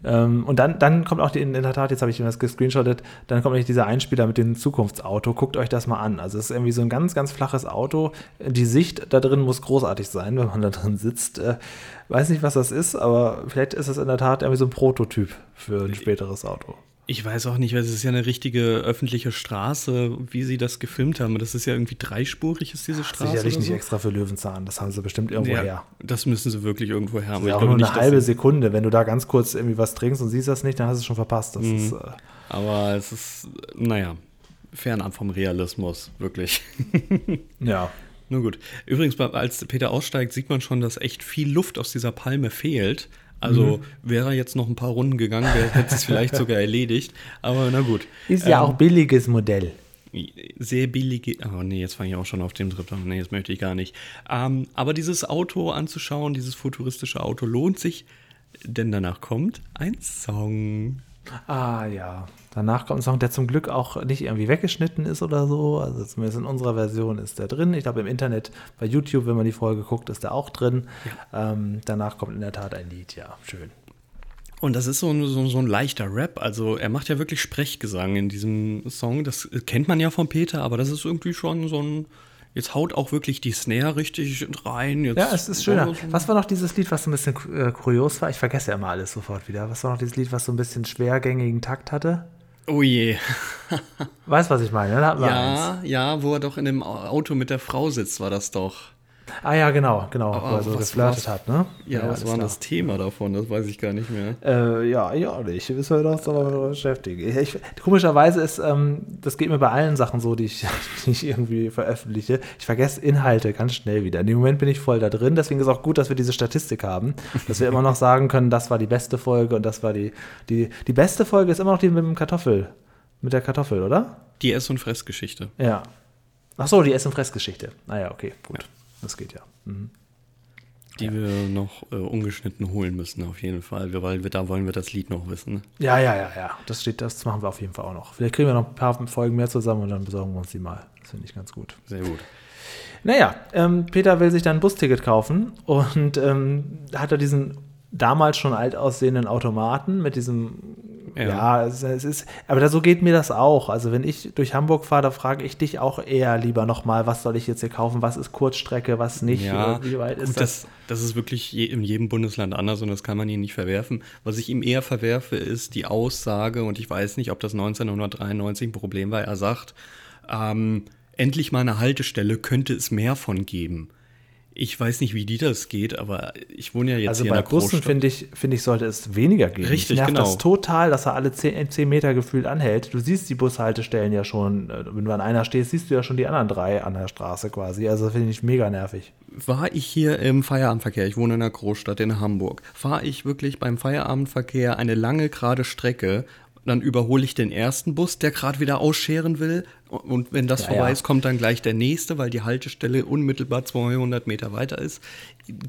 Ähm, und dann, dann kommt auch die, in der Tat, jetzt habe ich das gescreenshottet, dann kommt nämlich dieser Einspieler mit dem Zukunftsauto. Guckt euch das mal an. Also es ist irgendwie so ein ganz, ganz flaches Auto. Die Sicht da drin muss großartig sein, wenn man da drin sitzt. Äh, weiß nicht, was das ist, aber vielleicht ist es in der Tat irgendwie so ein Prototyp für ein späteres Auto. Ich weiß auch nicht, weil es ist ja eine richtige öffentliche Straße, wie sie das gefilmt haben. Das ist ja irgendwie dreispurig, ist diese Straße. Sicherlich nicht so? extra für Löwenzahn, das haben sie bestimmt irgendwo ja, her. Das müssen sie wirklich irgendwo her haben. Ja, auch nur eine halbe Sekunde. Wenn du da ganz kurz irgendwie was trinkst und siehst das nicht, dann hast du es schon verpasst. Mhm. Ist, äh Aber es ist, naja, fernab vom Realismus, wirklich. ja. Nur gut. Übrigens, als Peter aussteigt, sieht man schon, dass echt viel Luft aus dieser Palme fehlt. Also mhm. wäre jetzt noch ein paar Runden gegangen, hätte es vielleicht sogar erledigt. Aber na gut. Ist ja ähm, auch billiges Modell. Sehr billige. Oh nee, jetzt fange ich auch schon auf dem Trip an. Nee, jetzt möchte ich gar nicht. Ähm, aber dieses Auto anzuschauen, dieses futuristische Auto lohnt sich, denn danach kommt ein Song. Ah ja. Danach kommt ein Song, der zum Glück auch nicht irgendwie weggeschnitten ist oder so. Also zumindest in unserer Version ist der drin. Ich glaube im Internet, bei YouTube, wenn man die Folge guckt, ist der auch drin. Ja. Ähm, danach kommt in der Tat ein Lied, ja, schön. Und das ist so ein, so, so ein leichter Rap. Also er macht ja wirklich Sprechgesang in diesem Song. Das kennt man ja von Peter, aber das ist irgendwie schon so ein Jetzt haut auch wirklich die Snare richtig rein. Jetzt ja, es ist schöner. Was war noch dieses Lied, was so ein bisschen äh, kurios war? Ich vergesse ja immer alles sofort wieder. Was war noch dieses Lied, was so ein bisschen schwergängigen Takt hatte? Oh je. weißt was ich meine? Ne? ja, eins. ja, wo er doch in dem Auto mit der Frau sitzt, war das doch. Ah ja, genau, genau, Aber wo er so geflirtet hat, ne? Ja, ja was war das Thema davon? Das weiß ich gar nicht mehr. Äh, ja, ich auch nicht. Müssen wir uns aber beschäftigen. Ich, komischerweise ist, ähm, das geht mir bei allen Sachen so, die ich, die ich irgendwie veröffentliche. Ich vergesse Inhalte ganz schnell wieder. In dem Moment bin ich voll da drin. Deswegen ist auch gut, dass wir diese Statistik haben, dass wir immer noch sagen können, das war die beste Folge und das war die, die, die beste Folge ist immer noch die mit dem Kartoffel, mit der Kartoffel, oder? Die Ess- und Fressgeschichte. Ja. Ach so, die Ess- und Fressgeschichte. Naja, ah okay, gut. Ja. Das geht ja. Mhm. Die ja. wir noch äh, ungeschnitten holen müssen, auf jeden Fall. Wir, weil wir, da wollen wir das Lied noch wissen. Ne? Ja, ja, ja, ja. Das steht, das machen wir auf jeden Fall auch noch. Vielleicht kriegen wir noch ein paar Folgen mehr zusammen und dann besorgen wir uns die mal. Das finde ich ganz gut. Sehr gut. Naja, ähm, Peter will sich dann ein Busticket kaufen und ähm, hat er diesen damals schon alt aussehenden Automaten mit diesem ja, ja es, es, ist, aber so geht mir das auch. Also wenn ich durch Hamburg fahre, da frage ich dich auch eher lieber nochmal, was soll ich jetzt hier kaufen, was ist Kurzstrecke, was nicht, ja, wie weit ist gut, das? das? Das ist wirklich je, in jedem Bundesland anders und das kann man ihm nicht verwerfen. Was ich ihm eher verwerfe, ist die Aussage, und ich weiß nicht, ob das 1993 ein Problem war, er sagt, ähm, endlich mal eine Haltestelle könnte es mehr von geben. Ich weiß nicht, wie die das geht, aber ich wohne ja jetzt also hier in der Bussen Also bei Bussen, finde ich, find ich, sollte es weniger geben. Richtig, nervt genau. das total, dass er alle 10, 10 Meter gefühlt anhält. Du siehst die Bushaltestellen ja schon, äh, wenn du an einer stehst, siehst du ja schon die anderen drei an der Straße quasi. Also finde ich mega nervig. War ich hier im Feierabendverkehr, ich wohne in einer Großstadt in Hamburg, fahre ich wirklich beim Feierabendverkehr eine lange gerade Strecke dann überhole ich den ersten Bus, der gerade wieder ausscheren will. Und wenn das ja, vorbei ja. ist, kommt dann gleich der nächste, weil die Haltestelle unmittelbar 200 Meter weiter ist.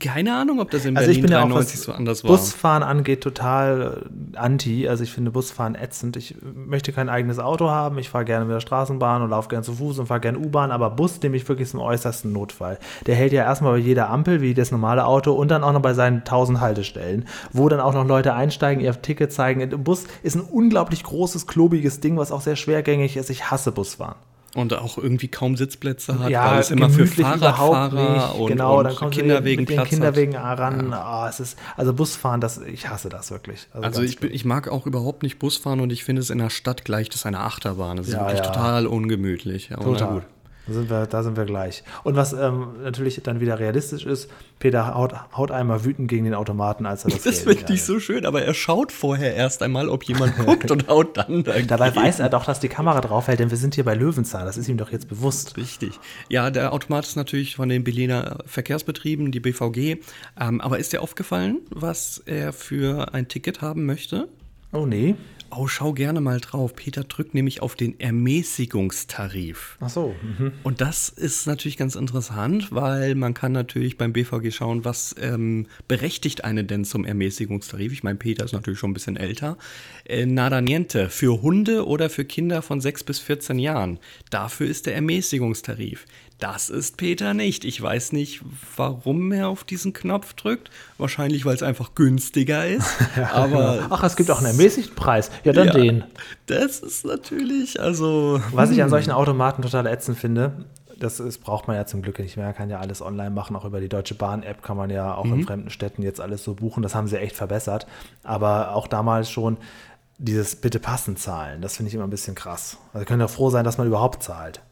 Keine Ahnung, ob das in also Berlin ich bin 93 auch, so anders war. Busfahren angeht total äh, anti. Also ich finde Busfahren ätzend. Ich möchte kein eigenes Auto haben. Ich fahre gerne mit der Straßenbahn und laufe gerne zu Fuß und fahre gerne U-Bahn. Aber Bus nehme ich wirklich zum äußersten Notfall. Der hält ja erstmal bei jeder Ampel, wie das normale Auto, und dann auch noch bei seinen 1000 Haltestellen, wo dann auch noch Leute einsteigen, ihr Ticket zeigen. Ein Bus ist ein unglaublich großes, klobiges Ding, was auch sehr schwergängig ist. Ich hasse Busfahren. Und auch irgendwie kaum Sitzplätze hat, ja, weil es immer für Fahrradfahrer und, genau, und dann Kinderwegen mit den Kinderwegen hat. ran. Ja. Oh, es ist, also Busfahren, das, ich hasse das wirklich. Also, also ich, ich, mag auch überhaupt nicht Busfahren und ich finde es in der Stadt gleich, das ist eine Achterbahn. Das ist ja, wirklich total ungemütlich. total. Da sind wir, da sind wir gleich. Und was ähm, natürlich dann wieder realistisch ist, Peter haut, haut einmal wütend gegen den Automaten, als er das Das finde ich so schön, aber er schaut vorher erst einmal, ob jemand guckt und haut dann dagegen. Dabei weiß er doch, dass die Kamera draufhält, denn wir sind hier bei Löwenzahn. Das ist ihm doch jetzt bewusst. Richtig. Ja, der Automat ist natürlich von den Berliner Verkehrsbetrieben, die BVG. Ähm, aber ist dir aufgefallen, was er für ein Ticket haben möchte? Oh nee. Oh, schau gerne mal drauf. Peter drückt nämlich auf den Ermäßigungstarif. Ach so. Mhm. Und das ist natürlich ganz interessant, weil man kann natürlich beim BVG schauen, was ähm, berechtigt einen denn zum Ermäßigungstarif. Ich meine, Peter ist natürlich schon ein bisschen älter. Äh, nada niente. Für Hunde oder für Kinder von 6 bis 14 Jahren. Dafür ist der Ermäßigungstarif. Das ist Peter nicht. Ich weiß nicht, warum er auf diesen Knopf drückt. Wahrscheinlich, weil es einfach günstiger ist. ja, aber genau. Ach, es gibt auch einen ermäßigten Preis. Ja, dann ja, den. Das ist natürlich, also. Was ich an hm. solchen Automaten total ätzend finde, das ist, braucht man ja zum Glück nicht mehr. Man kann ja alles online machen. Auch über die Deutsche Bahn-App kann man ja auch mhm. in fremden Städten jetzt alles so buchen. Das haben sie echt verbessert. Aber auch damals schon dieses Bitte passen zahlen, das finde ich immer ein bisschen krass. Also können ja froh sein, dass man überhaupt zahlt.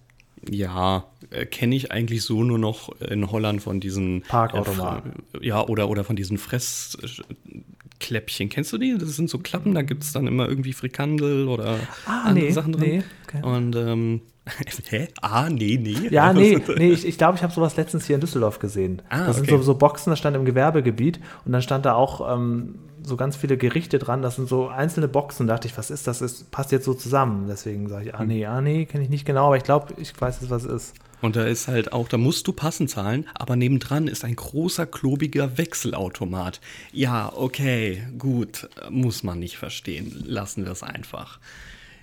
Ja, äh, kenne ich eigentlich so nur noch in Holland von diesen Parkautomaten. Äh, ja, oder, oder von diesen Fresskläppchen. Kennst du die? Das sind so Klappen, da gibt es dann immer irgendwie Frikandel oder ah, andere nee, Sachen drin. Nee, okay. Und ähm, Hä? Ah, nee, nee. Ja, nee, nee ich glaube, ich, glaub, ich habe sowas letztens hier in Düsseldorf gesehen. Ah, das okay. sind so, so Boxen, das stand im Gewerbegebiet und dann stand da auch ähm, so ganz viele Gerichte dran. Das sind so einzelne Boxen. Da dachte ich, was ist das? Das passt jetzt so zusammen. Deswegen sage ich, ah nee, ah nee, kenne ich nicht genau, aber ich glaube, ich weiß jetzt, was es ist. Und da ist halt auch, da musst du passend zahlen, aber nebendran ist ein großer, klobiger Wechselautomat. Ja, okay, gut, muss man nicht verstehen. Lassen wir es einfach.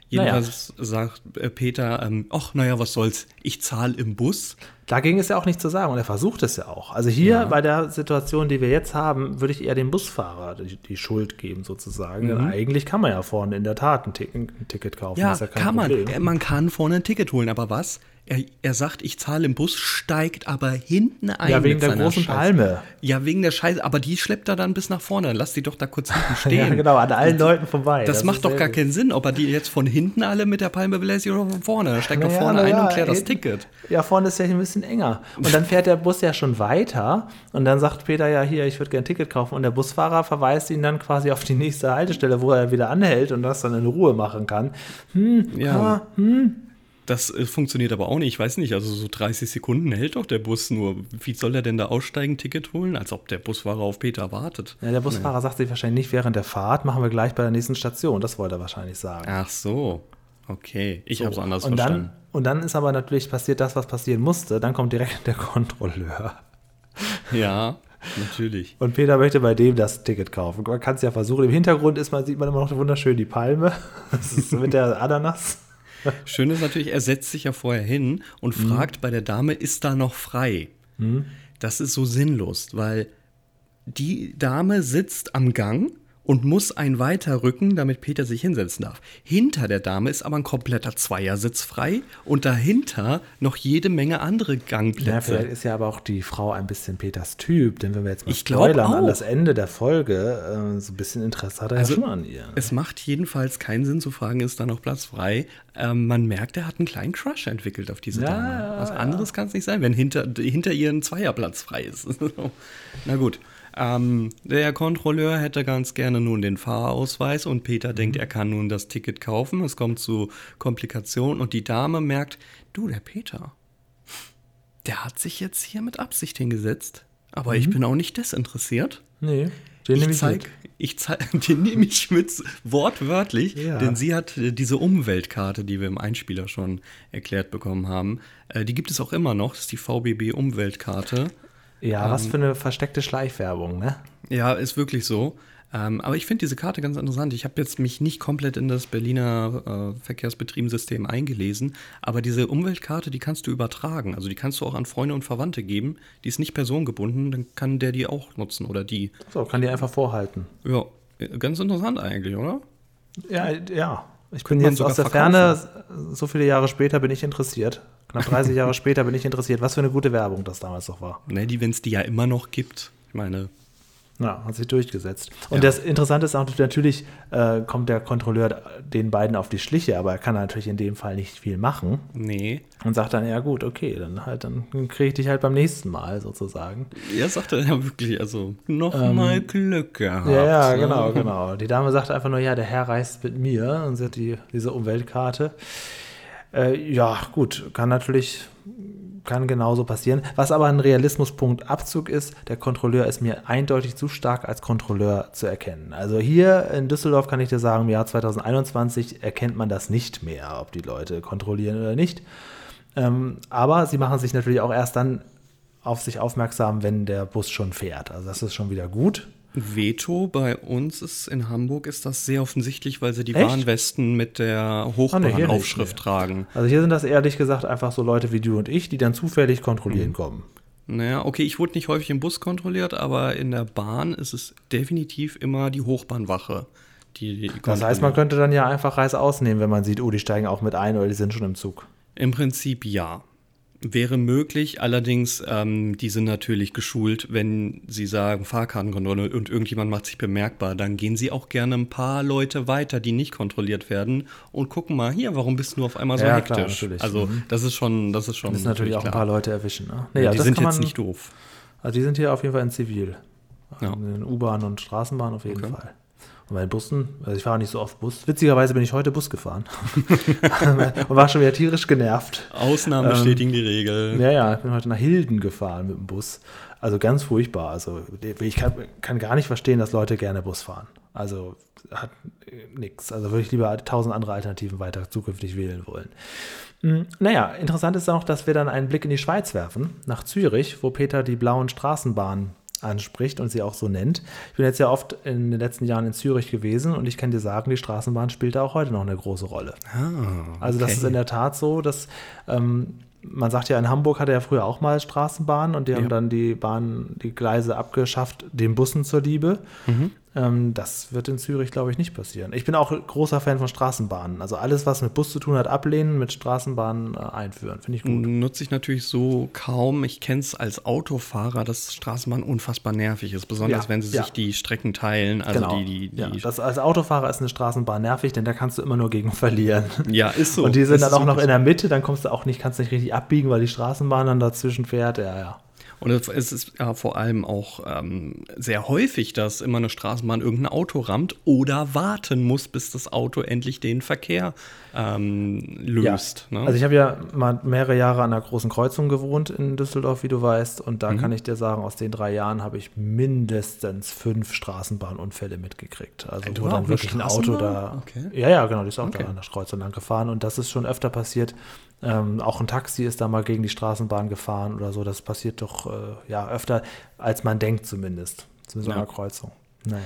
Jedenfalls naja. sagt äh, Peter, ähm, ach, naja, was soll's, ich zahle im Bus. Dagegen ist ja auch nicht zu sagen und er versucht es ja auch. Also hier ja. bei der Situation, die wir jetzt haben, würde ich eher dem Busfahrer die, die Schuld geben sozusagen. Mhm. Denn eigentlich kann man ja vorne in der Tat ein, ein Ticket kaufen. Ja, ja kann Problem. man. Man kann vorne ein Ticket holen, aber was? Er, er sagt, ich zahle im Bus, steigt aber hinten ein. Ja, wegen der großen Scheiße. Palme. Ja, wegen der Scheiße. Aber die schleppt er dann bis nach vorne. Lass die doch da kurz hinten stehen. ja, genau, an allen das, Leuten vorbei. Das, das macht doch gar gut. keinen Sinn, ob er die jetzt von hinten alle mit der Palme belästigt oder von vorne. Er steigt doch vorne ja, ein und klärt das Ticket. Ja, vorne ist ja ein bisschen bisschen enger. Und dann fährt der Bus ja schon weiter und dann sagt Peter ja hier, ich würde gerne ein Ticket kaufen und der Busfahrer verweist ihn dann quasi auf die nächste Haltestelle, wo er wieder anhält und das dann in Ruhe machen kann. Hm, ja. Ah, hm. Das äh, funktioniert aber auch nicht. Ich weiß nicht, also so 30 Sekunden hält doch der Bus nur. Wie soll er denn da aussteigen, Ticket holen? Als ob der Busfahrer auf Peter wartet. Ja, der Busfahrer nee. sagt sich wahrscheinlich nicht während der Fahrt, machen wir gleich bei der nächsten Station. Das wollte er wahrscheinlich sagen. Ach so. Okay, ich so. habe es anders und verstanden. Dann, und dann ist aber natürlich passiert das, was passieren musste. Dann kommt direkt der Kontrolleur. Ja, natürlich. Und Peter möchte bei dem das Ticket kaufen. Man kann es ja versuchen. Im Hintergrund ist man, sieht man immer noch wunderschön die Palme. Das ist mit der Ananas. Schön ist natürlich, er setzt sich ja vorher hin und mhm. fragt bei der Dame, ist da noch frei? Mhm. Das ist so sinnlos, weil die Dame sitzt am Gang und muss ein weiter rücken, damit Peter sich hinsetzen darf. Hinter der Dame ist aber ein kompletter Zweiersitz frei und dahinter noch jede Menge andere Gangplätze. Ja, vielleicht ist ja aber auch die Frau ein bisschen Peters Typ, denn wenn wir jetzt mal ich spoilern an das Ende der Folge, äh, so ein bisschen Interesse hat er also, ja schon an ihr. Es macht jedenfalls keinen Sinn zu fragen, ist da noch Platz frei? Ähm, man merkt, er hat einen kleinen Crush entwickelt auf diese ja, Dame. Was anderes ja. kann es nicht sein, wenn hinter, hinter ihr ein Zweierplatz frei ist. Na gut. Ähm, der Kontrolleur hätte ganz gerne nun den Fahrausweis und Peter denkt, er kann nun das Ticket kaufen. Es kommt zu Komplikationen und die Dame merkt, du, der Peter, der hat sich jetzt hier mit Absicht hingesetzt. Aber mhm. ich bin auch nicht desinteressiert. Nee. Den ich zeig, ich zeig, den nehme ich mit wortwörtlich, ja. denn sie hat äh, diese Umweltkarte, die wir im Einspieler schon erklärt bekommen haben. Äh, die gibt es auch immer noch. Das ist die VBB Umweltkarte. Ja, ähm, was für eine versteckte Schleichwerbung, ne? Ja, ist wirklich so. Ähm, aber ich finde diese Karte ganz interessant. Ich habe jetzt mich nicht komplett in das Berliner äh, Verkehrsbetriebssystem eingelesen, aber diese Umweltkarte, die kannst du übertragen. Also die kannst du auch an Freunde und Verwandte geben. Die ist nicht personengebunden, dann kann der die auch nutzen oder die. So, kann die einfach vorhalten. Ja, ganz interessant eigentlich, oder? Ja, ja. Ich bin jetzt aus der verkaufen. Ferne, so viele Jahre später bin ich interessiert. Knapp 30 Jahre später bin ich interessiert, was für eine gute Werbung das damals noch war. Ne, die, wenn es die ja immer noch gibt. Ich meine. Ja, hat sich durchgesetzt. Und ja. das Interessante ist auch, natürlich äh, kommt der Kontrolleur den beiden auf die Schliche, aber er kann natürlich in dem Fall nicht viel machen. Nee. Und sagt dann, ja gut, okay, dann halt, dann kriege ich dich halt beim nächsten Mal sozusagen. Ja, sagt er ja wirklich, also nochmal ähm, Glück gehabt. Ja, ja, ne? genau, genau. Die Dame sagt einfach nur, ja, der Herr reist mit mir und sie hat die, diese Umweltkarte. Äh, ja, gut, kann natürlich kann genauso passieren. Was aber ein Realismuspunkt Abzug ist, der Kontrolleur ist mir eindeutig zu stark als Kontrolleur zu erkennen. Also hier in Düsseldorf kann ich dir sagen, im Jahr 2021 erkennt man das nicht mehr, ob die Leute kontrollieren oder nicht. Ähm, aber sie machen sich natürlich auch erst dann auf sich aufmerksam, wenn der Bus schon fährt. Also das ist schon wieder gut. Veto bei uns ist in Hamburg ist das sehr offensichtlich, weil sie die Echt? Warnwesten mit der Hochbahnaufschrift ah, tragen. Also hier sind das ehrlich gesagt einfach so Leute wie du und ich, die dann zufällig kontrollieren mhm. kommen. Naja, okay, ich wurde nicht häufig im Bus kontrolliert, aber in der Bahn ist es definitiv immer die Hochbahnwache. Die, die das heißt, man könnte dann ja einfach Reis ausnehmen, wenn man sieht, oh, die steigen auch mit ein oder die sind schon im Zug. Im Prinzip ja. Wäre möglich, allerdings, ähm, die sind natürlich geschult, wenn sie sagen Fahrkartenkontrolle und irgendjemand macht sich bemerkbar, dann gehen sie auch gerne ein paar Leute weiter, die nicht kontrolliert werden und gucken mal, hier, warum bist du auf einmal so ja, hektisch? Klar, also mhm. das ist schon, das ist schon. Das ist natürlich auch klar. ein paar Leute erwischen. Ne? Nee, ja, die sind jetzt man, nicht doof. Also die sind hier auf jeden Fall in Zivil. Ja. In U-Bahn und Straßenbahn auf jeden okay. Fall. Bei Bussen, also ich fahre nicht so oft Bus. Witzigerweise bin ich heute Bus gefahren und war schon wieder tierisch genervt. Ausnahmen ähm, bestätigen die Regel. Ja, ja, ich bin heute nach Hilden gefahren mit dem Bus. Also ganz furchtbar. Also ich kann, kann gar nicht verstehen, dass Leute gerne Bus fahren. Also hat nichts. Also würde ich lieber tausend andere Alternativen weiter zukünftig wählen wollen. Hm, naja, interessant ist auch, dass wir dann einen Blick in die Schweiz werfen, nach Zürich, wo Peter die blauen Straßenbahnen anspricht und sie auch so nennt. Ich bin jetzt ja oft in den letzten Jahren in Zürich gewesen und ich kann dir sagen, die Straßenbahn spielt da auch heute noch eine große Rolle. Ah, okay. Also das ist in der Tat so, dass ähm, man sagt ja, in Hamburg hatte er früher auch mal Straßenbahn und die ja. haben dann die Bahn, die Gleise abgeschafft, den Bussen zur Liebe. Mhm. Ähm, das wird in Zürich, glaube ich, nicht passieren. Ich bin auch großer Fan von Straßenbahnen. Also alles, was mit Bus zu tun hat, ablehnen, mit Straßenbahnen äh, einführen. Finde ich gut. Nutze ich natürlich so kaum. Ich kenne es als Autofahrer, dass Straßenbahn unfassbar nervig ist. Besonders Ja, wenn sie ja. sich die Strecken teilen. Also genau. die, die, die ja, das, als Autofahrer ist eine Straßenbahn nervig, denn da kannst du immer nur gegen verlieren. Ja, ist so. Und die sind Es dann ist auch noch wirklich in der Mitte, dann kommst du auch nicht, kannst nicht richtig abbiegen, weil die Straßenbahn dann dazwischen fährt. Ja, ja. Und es ist ja vor allem auch ähm, sehr häufig, dass immer eine Straßenbahn irgendein Auto rammt oder warten muss, bis das Auto endlich den Verkehr ähm, löst. Ja. Ne? Also ich habe ja mal mehrere Jahre an einer großen Kreuzung gewohnt in Düsseldorf, wie du weißt. Und Mhm. da kann ich dir sagen, aus den drei Jahren habe ich mindestens fünf Straßenbahnunfälle mitgekriegt. Also Du wo dann wirklich ein Auto da. Okay. Ja, ja, genau, die ist auch Okay. da an der Kreuzung lang gefahren. Und das ist schon öfter passiert. Ähm, auch ein Taxi ist da mal gegen die Straßenbahn gefahren oder so. Das passiert doch äh, ja öfter, als man denkt zumindest. Zumindest Ja. an der Kreuzung. Naja.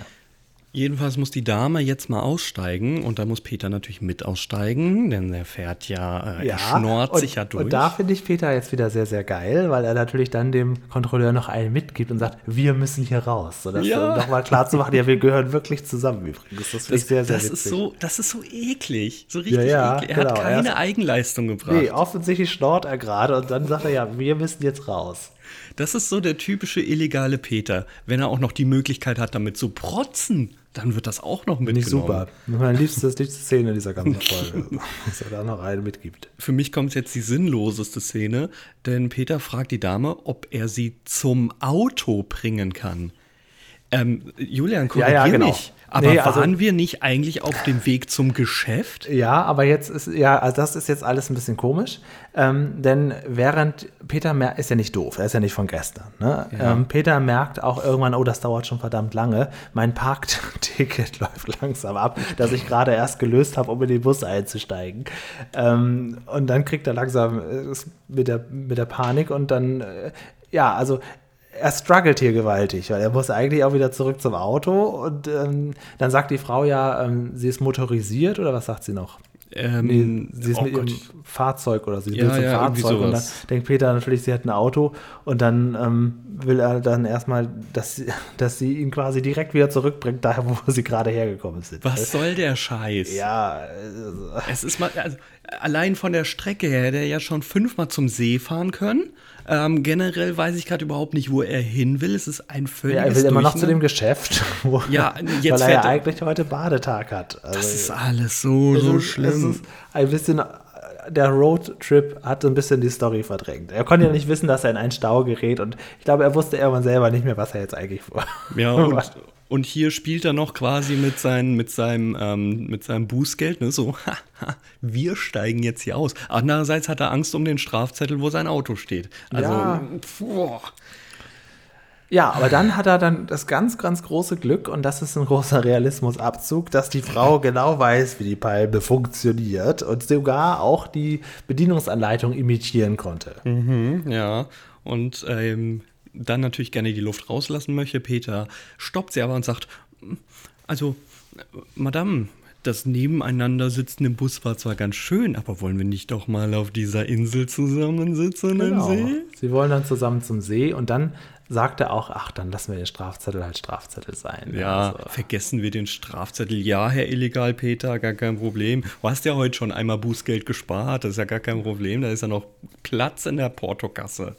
Jedenfalls muss die Dame jetzt mal aussteigen und da muss Peter natürlich mit aussteigen, denn er fährt ja, äh, er schnort und, sich ja durch. Und da finde ich Peter jetzt wieder sehr, sehr geil, weil er natürlich dann dem Kontrolleur noch einen mitgibt und sagt, wir müssen hier raus. So, das Ja. um nochmal klar zu machen, ja, wir gehören wirklich zusammen übrigens. Das das, sehr, sehr das ist so, das ist so eklig, so richtig ja, eklig. Er genau, hat er keine ist- Eigenleistung gebracht. Nee, offensichtlich schnort er gerade und dann sagt er, ja, wir müssen jetzt raus. Das ist so der typische illegale Peter. Wenn er auch noch die Möglichkeit hat, damit zu protzen, dann wird das auch noch Finde ich mitgenommen. super. Meine liebste, liebste Szene dieser ganzen Folge, dass er da noch einen mitgibt. Für mich kommt jetzt die sinnloseste Szene, denn Peter fragt die Dame, ob er sie zum Auto bringen kann. Ähm, Julian, korrigier Ja, ja, genau. mich. Aber Nee, also- waren wir nicht eigentlich auf dem Weg zum Geschäft? Ja, aber jetzt ist, ja, also das ist jetzt alles ein bisschen komisch. Ähm, denn während Peter mer- ist ja nicht doof, er ist ja nicht von gestern. Ne? Ähm, Peter merkt auch irgendwann, oh, das dauert schon verdammt lange. Mein Parkticket läuft langsam ab, das ich gerade erst gelöst habe, um in den Bus einzusteigen. Ähm, und dann kriegt er langsam äh, mit, der, mit der Panik und dann, äh, ja, also er struggelt hier gewaltig, weil er muss eigentlich auch wieder zurück zum Auto und ähm, dann sagt die Frau ja, ähm, sie ist motorisiert oder was sagt sie noch? Ähm, Nee, sie ist oh mit Gott. ihrem Fahrzeug oder sie Ja, will zum ja, Fahrzeug und dann denkt Peter natürlich, sie hat ein Auto und dann ähm, will er dann erstmal, dass, sie- dass sie ihn quasi direkt wieder zurückbringt, daher wo sie gerade hergekommen sind. Was soll der Scheiß? Ja, äh, Es ist mal, also, allein von der Strecke her hätte er ja schon fünfmal zum See fahren können. Ähm, generell weiß ich gerade überhaupt nicht, wo er hin will. Es ist ein völliges ja, er will immer noch zu dem. Geschäft, wo, Ja, jetzt weil er ja eigentlich heute Badetag hat. Also, Das ist alles so, so schlimm. Es ist ein bisschen, der Roadtrip hat so ein bisschen die Story verdrängt. Er konnte ja nicht wissen, dass er in einen Stau gerät und ich glaube, er wusste irgendwann selber nicht mehr, was er jetzt eigentlich vor. Ja, und, und hier spielt er noch quasi mit, sein, mit, seinem, ähm, mit seinem Bußgeld, ne? so, haha, wir steigen jetzt hier aus. Andererseits hat er Angst um den Strafzettel, wo sein Auto steht. Also, Ja. boah. Ja, aber dann hat er dann das ganz, ganz große Glück, und das ist ein großer Realismusabzug, dass die Frau genau weiß, wie die Palme funktioniert und sogar auch die Bedienungsanleitung imitieren konnte. ja, und ähm, dann natürlich gerne die Luft rauslassen möchte. Peter stoppt sie aber und sagt, also, Madame, das Nebeneinander-Sitzen im Bus war zwar ganz schön, aber wollen wir nicht doch mal auf dieser Insel zusammensitzen Genau. im See? Sie wollen dann zusammen zum See und dann sagt er auch, ach, dann lassen wir den Strafzettel halt Strafzettel sein. Ja, Also, vergessen wir den Strafzettel. Ja, Herr Illegal Peter, gar kein Problem. Du hast ja heute schon einmal Bußgeld gespart, das ist ja gar kein Problem. Da ist ja noch Platz in der Portokasse.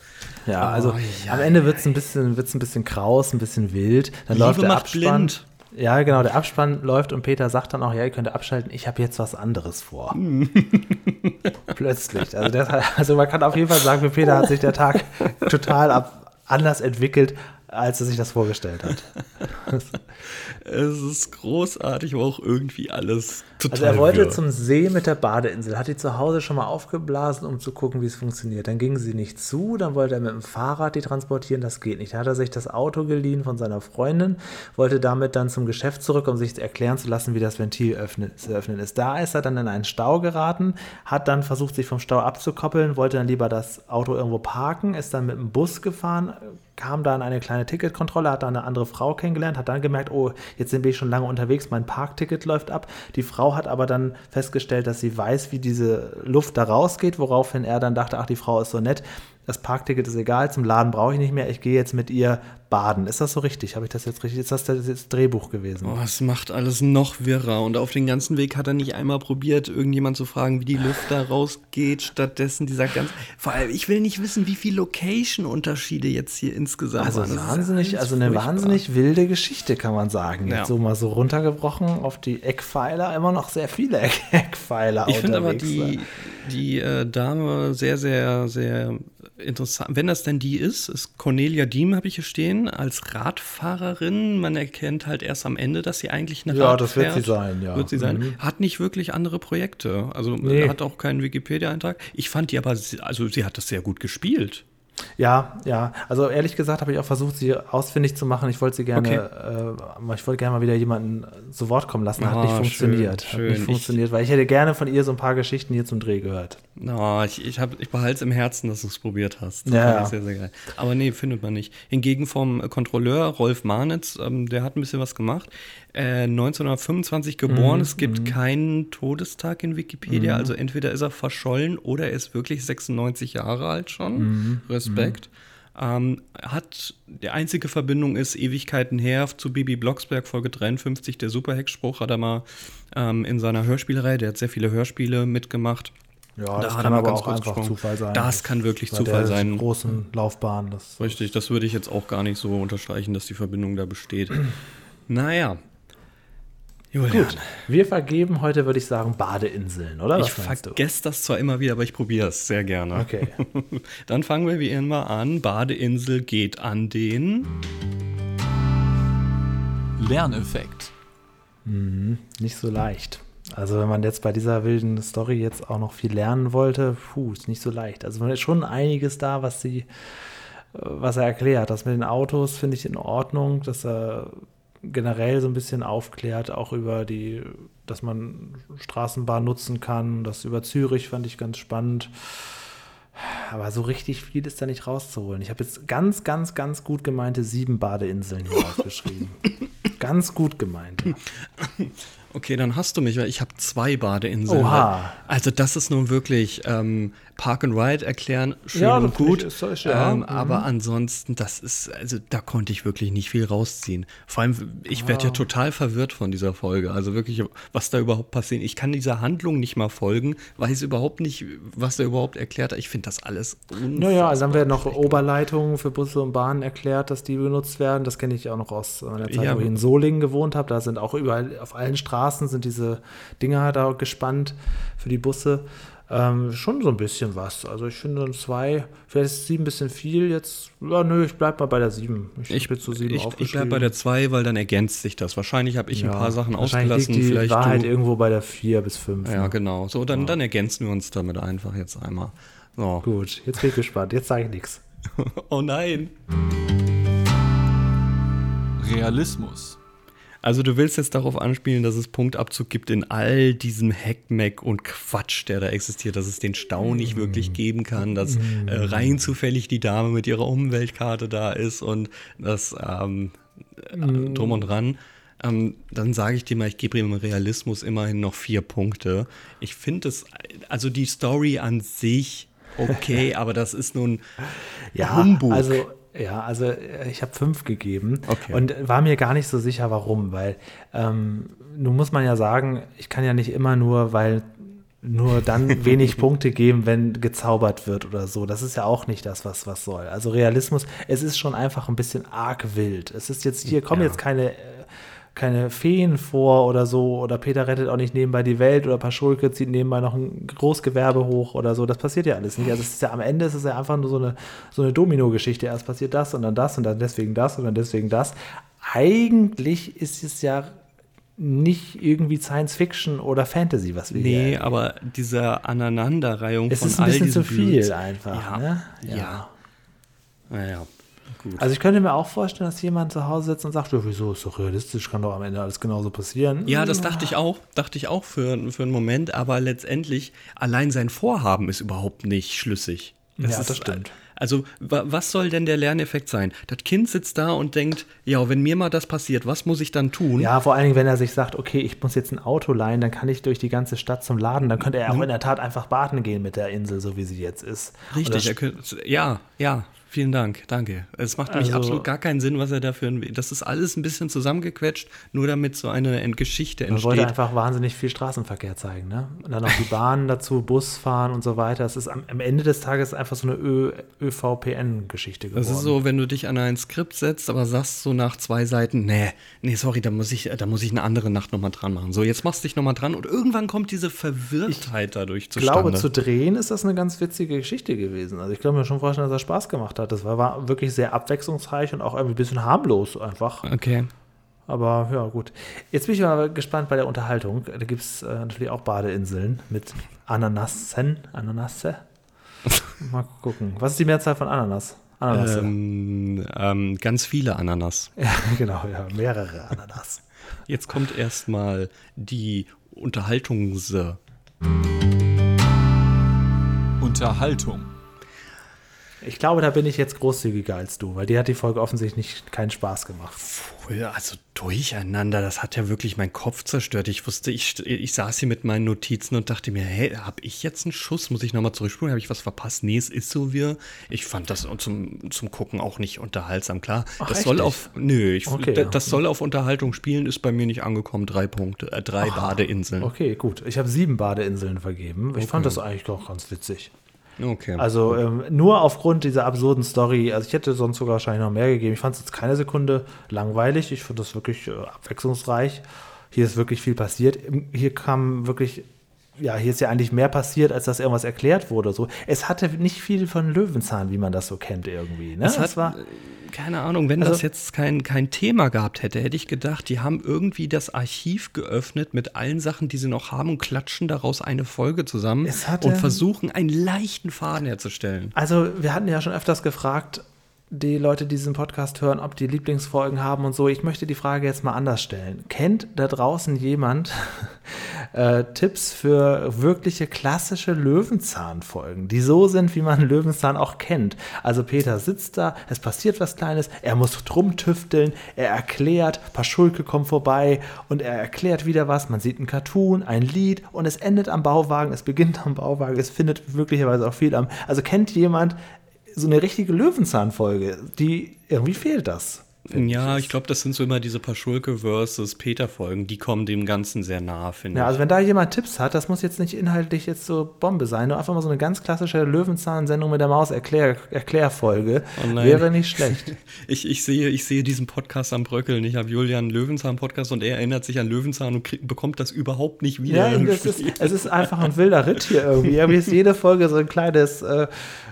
ja, also Oh, ja. am Ende wird es ein bisschen, wird's ein bisschen kraus, ein bisschen wild. Dann läuft der macht Abspann. blind. Ja, genau, der Abspann läuft und Peter sagt dann auch, ja, ihr könnt abschalten, ich habe jetzt was anderes vor. Plötzlich. Also, das, also man kann auf jeden Fall sagen, für Peter hat sich der Tag total ab, anders entwickelt, als er sich das vorgestellt hat. Es ist großartig, aber auch irgendwie alles total Also er wollte wirr. zum See mit der Badeinsel, hat die zu Hause schon mal aufgeblasen, um zu gucken, wie es funktioniert. Dann ging sie nicht zu, dann wollte er mit dem Fahrrad die transportieren, das geht nicht. Da hat er sich das Auto geliehen von seiner Freundin, wollte damit dann zum Geschäft zurück, um sich erklären zu lassen, wie das Ventil öffnen, zu öffnen ist. Da ist er dann in einen Stau geraten, hat dann versucht, sich vom Stau abzukoppeln, wollte dann lieber das Auto irgendwo parken, ist dann mit dem Bus gefahren, kam da in eine kleine Ticketkontrolle, hat da eine andere Frau kennengelernt, hat dann gemerkt, oh, jetzt bin ich schon lange unterwegs, mein Parkticket läuft ab. Die Frau hat aber dann festgestellt, dass sie weiß, wie diese Luft da rausgeht, woraufhin er dann dachte, ach, die Frau ist so nett, das Parkticket ist egal, zum Laden brauche ich nicht mehr, ich gehe jetzt mit ihr baden. Ist das so richtig? Habe ich das jetzt richtig? Ist das das Drehbuch gewesen? Oh, es macht alles noch wirrer. Und auf den ganzen Weg hat er nicht einmal probiert, irgendjemand zu fragen, wie die Luft da rausgeht. Stattdessen dieser ganz. Vor allem, ich will nicht wissen, wie viele Location-Unterschiede jetzt hier insgesamt also waren. wahnsinnig, also eine furchtbar. wahnsinnig wilde Geschichte, kann man sagen. Jetzt ja. so mal so runtergebrochen auf die Eckpfeiler, immer noch sehr viele Eckpfeiler. Ich finde aber die, die äh, Dame sehr, sehr, sehr interessant. Wenn das denn die ist, ist Cornelia Diem, habe ich hier stehen, als Radfahrerin. Man erkennt halt erst am Ende, dass sie eigentlich eine ja, Rad das fährt. wird sie sein, ja. Wird sie sein. Mhm. Hat nicht wirklich andere Projekte. Also nee. hat auch keinen Wikipedia-Eintrag. Ich fand die aber, also sie hat das sehr gut gespielt. Ja, ja. Also ehrlich gesagt habe ich auch versucht, sie ausfindig zu machen. Ich wollte sie gerne, okay. äh, ich wollte gerne mal wieder jemanden zu Wort kommen lassen. Hat oh, nicht funktioniert. Schön, schön. Hat nicht funktioniert, ich, weil ich hätte gerne von ihr so ein paar Geschichten hier zum Dreh gehört. Oh, ich, ich, ich behalte es im Herzen, dass du es probiert hast. Das ja. Sehr, sehr geil. Aber nee, findet man nicht. Hingegen vom Kontrolleur Rolf Marnitz, ähm, der hat ein bisschen was gemacht. Äh, 1925 geboren. Mm, es gibt mm. keinen Todestag in Wikipedia. Mm. Also entweder ist er verschollen oder er ist wirklich 96 Jahre alt schon. Mhm. Respekt. Mhm. Ähm, hat die einzige Verbindung ist Ewigkeiten her zu Bibi Blocksberg, Folge 53, der Superhex-Spruch hat er mal ähm, in seiner Hörspielerei, der hat sehr viele Hörspiele mitgemacht. Ja, da das kann aber auch einfach gesprungen. Zufall sein. Das kann wirklich Bei Zufall sein. großen Laufbahn. Das Richtig, das würde ich jetzt auch gar nicht so unterstreichen, dass die Verbindung da besteht. naja, Julian. Gut, wir vergeben heute, würde ich sagen, Badeinseln, oder? Was ich vergesse das zwar immer wieder, aber ich probiere es sehr gerne. Okay. Dann fangen wir wie immer an. Badeinsel geht an den Lerneffekt. Mhm, nicht so leicht. Also wenn man jetzt bei dieser wilden Story jetzt auch noch viel lernen wollte, puh, ist nicht so leicht. Also man ist schon einiges da, was sie, was er erklärt. Das mit den Autos finde ich in Ordnung, dass er generell so ein bisschen aufklärt, auch über die, dass man Straßenbahn nutzen kann. Das über Zürich fand ich ganz spannend. Aber so richtig viel ist da nicht rauszuholen. Ich habe jetzt ganz, ganz, ganz gut gemeinte sieben Badeinseln hier aufgeschrieben. ganz gut gemeint. Okay, dann hast du mich, weil ich habe zwei Badeinseln. Oha. Also das ist nun wirklich ähm, Park and Ride erklären, schön ja, und gut. Ist, ist, ja. ähm, mhm. Aber ansonsten, das ist, also da konnte ich wirklich nicht viel rausziehen. Vor allem, ich ah. werde ja total verwirrt von dieser Folge. Also wirklich, was da überhaupt passiert. Ich kann dieser Handlung nicht mal folgen, weiß überhaupt nicht, was er überhaupt erklärt. Ich finde das alles Naja, also haben wir noch Oberleitungen für Busse und Bahnen erklärt, dass die benutzt werden. Das kenne ich auch noch aus meiner Zeit, ja. wo ich in Solingen gewohnt habe. Da sind auch überall auf allen Straßen Straßen sind diese Dinger da gespannt für die Busse. Ähm, schon so ein bisschen was. Also ich finde zwei, vielleicht ist sieben ein bisschen viel jetzt. Ja, nö, ich bleib mal bei der sieben. Ich, ich bin zu sieben ich, ich bleib bei der zwei, weil dann ergänzt sich das. Wahrscheinlich habe ich ja, ein paar Sachen ausgelassen. Liegt die vielleicht Wahrheit du, irgendwo bei der vier bis fünf. Ja, ne? genau. So, dann, ja. dann ergänzen wir uns damit einfach jetzt einmal. So. Gut, jetzt bin ich gespannt. Jetzt sage ich nichts. oh nein. Realismus. Also du willst jetzt darauf anspielen, dass es Punktabzug gibt in all diesem Hackmeck und Quatsch, der da existiert, dass es den Stau nicht wirklich geben kann, dass äh, rein zufällig die Dame mit ihrer Umweltkarte da ist und das ähm, äh, drum und dran. Ähm, dann sage ich dir mal, ich gebe ihm im Realismus immerhin noch vier Punkte. Ich finde es, also die Story an sich okay, aber das ist nun ja, Humbug. Also ja, also äh, ich habe fünf gegeben okay. und war mir gar nicht so sicher, warum, weil ähm, nun muss man ja sagen, ich kann ja nicht immer nur, weil nur dann wenig Punkte geben, wenn gezaubert wird oder so. Das ist ja auch nicht das, was was soll. Also Realismus, es ist schon einfach ein bisschen arg wild. Es ist jetzt hier kommen ja. jetzt keine äh, keine Feen vor oder so oder Peter rettet auch nicht nebenbei die Welt oder Paschulke zieht nebenbei noch ein Großgewerbe hoch oder so. Das passiert ja alles nicht. Also es ist ja am Ende ist es ja einfach nur so eine, so eine Domino-Geschichte. Erst passiert das und dann das und dann deswegen das und dann deswegen das. Eigentlich ist es ja nicht irgendwie Science Fiction oder Fantasy, was wir Nee, hier aber diese Aneinanderreihung es von all diesen Es ist ein bisschen zu viel einfach. Ja. Ne? Ja. Naja. Ja. Gut. Also ich könnte mir auch vorstellen, dass jemand zu Hause sitzt und sagt, ja, wieso ist doch realistisch, kann doch am Ende alles genauso passieren. Ja, das dachte ich auch, dachte ich auch für, für einen Moment, aber letztendlich allein sein Vorhaben ist überhaupt nicht schlüssig. Das ja, ist, das stimmt. Also, was soll denn der Lerneffekt sein? Das Kind sitzt da und denkt, ja, wenn mir mal das passiert, was muss ich dann tun? Ja, vor allen Dingen, wenn er sich sagt, okay, ich muss jetzt ein Auto leihen, dann kann ich durch die ganze Stadt zum Laden, dann könnte er auch in der Tat einfach baden gehen mit der Insel, so wie sie jetzt ist. Richtig, könnte, ja, ja, Vielen Dank, danke. Es macht also, absolut gar keinen Sinn, was er dafür. Das ist alles ein bisschen zusammengequetscht, nur damit so eine Geschichte entsteht. Man wollte einfach wahnsinnig viel Straßenverkehr zeigen, ne? Und dann noch die Bahnen dazu, Bus fahren und so weiter. Es ist am, am Ende des Tages einfach so eine ÖVPN-Geschichte geworden. Das ist so, wenn du dich an ein Skript setzt, aber sagst so nach zwei Seiten, nee, nee, sorry, da muss ich, da muss ich eine andere Nacht nochmal dran machen. So, jetzt machst du dich nochmal dran und irgendwann kommt diese Verwirrtheit dadurch zustande. Ich glaube, zu drehen ist das eine ganz witzige Geschichte gewesen. Also ich glaube mir schon vorstellen, dass er Spaß gemacht hat. Das war, war wirklich sehr abwechslungsreich und auch irgendwie ein bisschen harmlos einfach. Okay. Aber ja, gut. Jetzt bin ich mal gespannt bei der Unterhaltung. Da gibt es äh, natürlich auch Badeinseln mit Ananassen. Ananasse. mal gucken. Was ist die Mehrzahl von Ananas? Ananas. Ähm, ähm, ganz viele Ananas. Ja, genau, ja, mehrere Ananas. Jetzt kommt erstmal die Unterhaltungs. Unterhaltung. Ich glaube, da bin ich jetzt großzügiger als du, weil dir hat die Folge offensichtlich nicht, keinen Spaß gemacht. Also durcheinander, das hat ja wirklich meinen Kopf zerstört. Ich wusste, ich, ich saß hier mit meinen Notizen und dachte mir, hey, habe ich jetzt einen Schuss? Muss ich nochmal zurückspulen? Habe ich was verpasst? Nee, es ist so wie. Ich fand das zum, zum Gucken auch nicht unterhaltsam. Klar, Ach, das soll nicht? auf, nö, ich, okay, das, das soll auf Unterhaltung spielen, ist bei mir nicht angekommen. Drei Punkte, äh, drei Ach, Badeinseln. Okay, gut. Ich habe sieben Badeinseln vergeben. Ich okay. fand das eigentlich auch ganz witzig. Okay. Also ähm, nur aufgrund dieser absurden Story, also ich hätte sonst sogar wahrscheinlich noch mehr gegeben. Ich fand es jetzt keine Sekunde langweilig. Ich fand das wirklich äh, abwechslungsreich. Hier ist wirklich viel passiert. Hier kam wirklich, ja, hier ist ja eigentlich mehr passiert, als dass irgendwas erklärt wurde. So. Es hatte nicht viel von Löwenzahn, wie man das so kennt irgendwie. Ne? Es, hat, war, keine Ahnung, wenn also, das jetzt kein, kein Thema gehabt hätte, hätte ich gedacht, die haben irgendwie das Archiv geöffnet mit allen Sachen, die sie noch haben und klatschen daraus eine Folge zusammen hatte, und versuchen, einen leichten Faden herzustellen. Also, wir hatten ja schon öfters gefragt, die Leute, die diesen Podcast hören, ob die Lieblingsfolgen haben und so. Ich möchte die Frage jetzt mal anders stellen. Kennt da draußen jemand äh, Tipps für wirkliche klassische Löwenzahnfolgen, die so sind, wie man Löwenzahn auch kennt? Also Peter sitzt da, es passiert was Kleines, er muss drum tüfteln, er erklärt, Paschulke kommt vorbei und er erklärt wieder was. Man sieht ein Cartoon, ein Lied und es endet am Bauwagen, es beginnt am Bauwagen, es findet möglicherweise auch viel am. Also kennt jemand so eine richtige Löwenzahnfolge, die irgendwie fehlt das. Ja, ich glaube, das sind so immer diese Paschulke versus Peter-Folgen, die kommen dem Ganzen sehr nah, finde ja, ich. Ja, also wenn da jemand Tipps hat, das muss jetzt nicht inhaltlich jetzt so Bombe sein, nur einfach mal so eine ganz klassische Löwenzahn-Sendung mit der Maus -Erklär Erklärfolge. Oh Wäre nicht schlecht. ich, ich, sehe, ich sehe diesen Podcast am Bröckeln. Ich habe Julian Löwenzahn-Podcast und er erinnert sich an Löwenzahn und krieg, bekommt das überhaupt nicht wieder. Ja, es ist, es ist einfach ein wilder Ritt hier irgendwie. Irgendwie ist jede Folge so ein kleines, äh,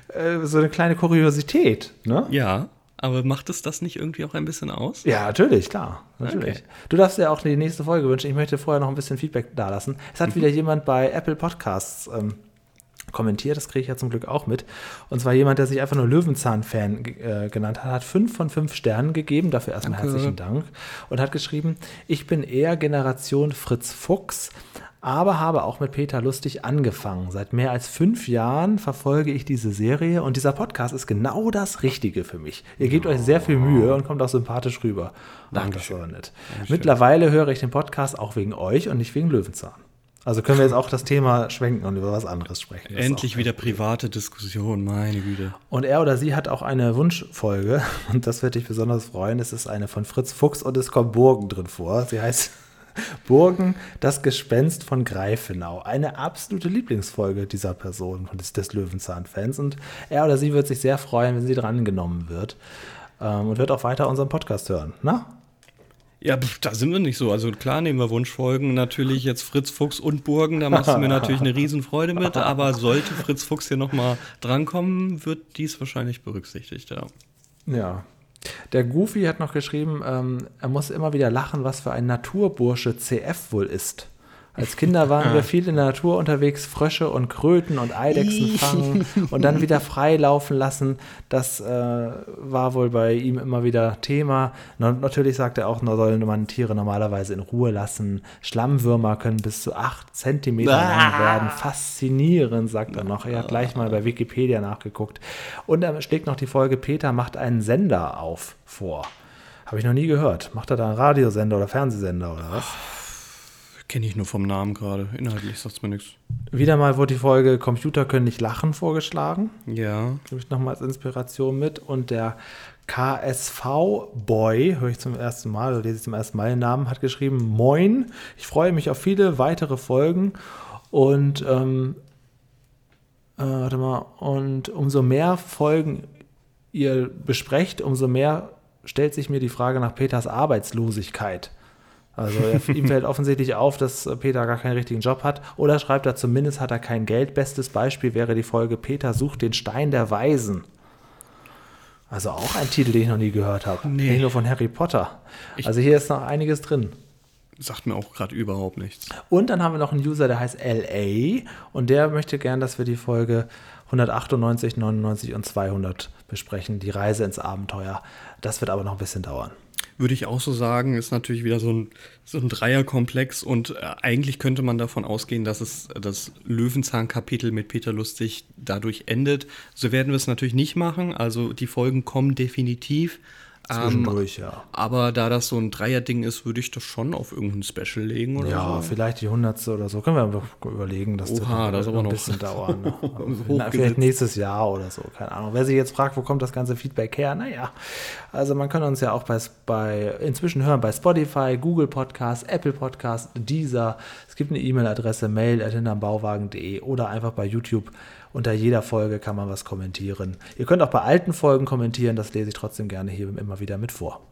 äh so eine kleine Kuriosität. Ne? Ja. Aber macht es das nicht irgendwie auch ein bisschen aus? Ja, natürlich, klar. Natürlich. Okay. Du darfst ja auch die nächste Folge wünschen. Ich möchte vorher noch ein bisschen Feedback dalassen. Es hat mhm. wieder jemand bei Apple Podcasts ähm, kommentiert, das kriege ich ja zum Glück auch mit. Und zwar jemand, der sich einfach nur Löwenzahn-Fan äh, genannt hat, hat fünf von fünf Sternen gegeben, dafür erstmal Danke. herzlichen Dank. Und hat geschrieben, ich bin eher Generation Fritz Fuchs, aber habe auch mit Peter Lustig angefangen. Seit mehr als fünf Jahren verfolge ich diese Serie und dieser Podcast ist genau das Richtige für mich. Ihr gebt oh. euch sehr viel Mühe und kommt auch sympathisch rüber. Danke, das war nett. Mittlerweile höre ich den Podcast auch wegen euch und nicht wegen Löwenzahn. Also können wir jetzt auch das Thema schwenken und über was anderes sprechen. Das Endlich wieder private Diskussion, meine Güte. Und er oder sie hat auch eine Wunschfolge und das wird dich besonders freuen. Es ist eine von Fritz Fuchs und es kommt Burgen drin vor. Sie heißt Burgen, das Gespenst von Greifenau. Eine absolute Lieblingsfolge dieser Person, des, des Löwenzahn-Fans. Und er oder sie wird sich sehr freuen, wenn sie drangenommen wird. Ähm, und wird auch weiter unseren Podcast hören. Na? Ja, da sind wir nicht so. Also klar nehmen wir Wunschfolgen natürlich jetzt Fritz Fuchs und Burgen, da machst du mir natürlich eine Riesenfreude mit, aber sollte Fritz Fuchs hier nochmal drankommen, wird dies wahrscheinlich berücksichtigt, ja. Ja, der Goofy hat noch geschrieben, ähm, er muss immer wieder lachen, was für ein Naturbursche CF wohl ist. Als Kinder waren wir viel in der Natur unterwegs, Frösche und Kröten und Eidechsen fangen und dann wieder frei laufen lassen. Das äh, war wohl bei ihm immer wieder Thema. Und natürlich sagt er auch, man soll man Tiere normalerweise in Ruhe lassen. Schlammwürmer können bis zu acht Zentimeter lang werden. Faszinierend, sagt er noch. Er hat gleich mal bei Wikipedia nachgeguckt. Und er schlägt noch die Folge, Peter macht einen Sender auf vor. Habe ich noch nie gehört. Macht er da einen Radiosender oder Fernsehsender oder was? Kenne ich nur vom Namen gerade. Inhaltlich sagt es mir nichts. Wieder mal wurde die Folge Computer können nicht lachen vorgeschlagen. Ja. Gebe ich nochmal als Inspiration mit. Und der KSV-Boy, höre ich zum ersten Mal, oder lese ich zum ersten Mal den Namen, hat geschrieben: Moin, ich freue mich auf viele weitere Folgen. Und, ähm, äh, warte mal, und umso mehr Folgen ihr besprecht, umso mehr stellt sich mir die Frage nach Peters Arbeitslosigkeit. Also ihm fällt offensichtlich auf, dass Peter gar keinen richtigen Job hat. Oder schreibt er zumindest, hat er kein Geld. Bestes Beispiel wäre die Folge Peter sucht den Stein der Weisen. Also auch ein Titel, den ich noch nie gehört habe. Nee. Nicht nur von Harry Potter. Ich also hier ist noch einiges drin. Sagt mir auch gerade überhaupt nichts. Und dann haben wir noch einen User, der heißt LA und der möchte gern, dass wir die Folge 198, 99 und 200 besprechen, die Reise ins Abenteuer. Das wird aber noch ein bisschen dauern würde ich auch so sagen, ist natürlich wieder so ein, so ein Dreierkomplex und äh, eigentlich könnte man davon ausgehen, dass es das Löwenzahn-Kapitel mit Peter Lustig dadurch endet. So werden wir es natürlich nicht machen. Also die Folgen kommen definitiv. Zwischendurch, ähm, ja. Aber da das so ein Dreier-Ding ist, würde ich das schon auf irgendein Special legen oder Ja, so. vielleicht die hundertste oder so. Können wir einfach überlegen, dass Oha, das, das aber ein noch bisschen dauern. Ne? Na, vielleicht nächstes Jahr oder so, keine Ahnung. Wer sich jetzt fragt, wo kommt das ganze Feedback her? Naja, also man kann uns ja auch bei, bei inzwischen hören bei Spotify, Google Podcast, Apple Podcast, Deezer. Es gibt eine E-Mail-Adresse mail.hinternbauwagen.de oder einfach bei YouTube unter jeder Folge kann man was kommentieren. Ihr könnt auch bei alten Folgen kommentieren, das lese ich trotzdem gerne hier immer wieder mit vor.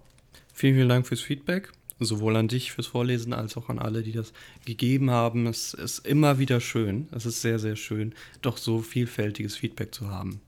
Vielen, vielen Dank fürs Feedback. Sowohl an dich fürs Vorlesen als auch an alle, die das gegeben haben. Es ist immer wieder schön. Es ist sehr, sehr schön, doch so vielfältiges Feedback zu haben.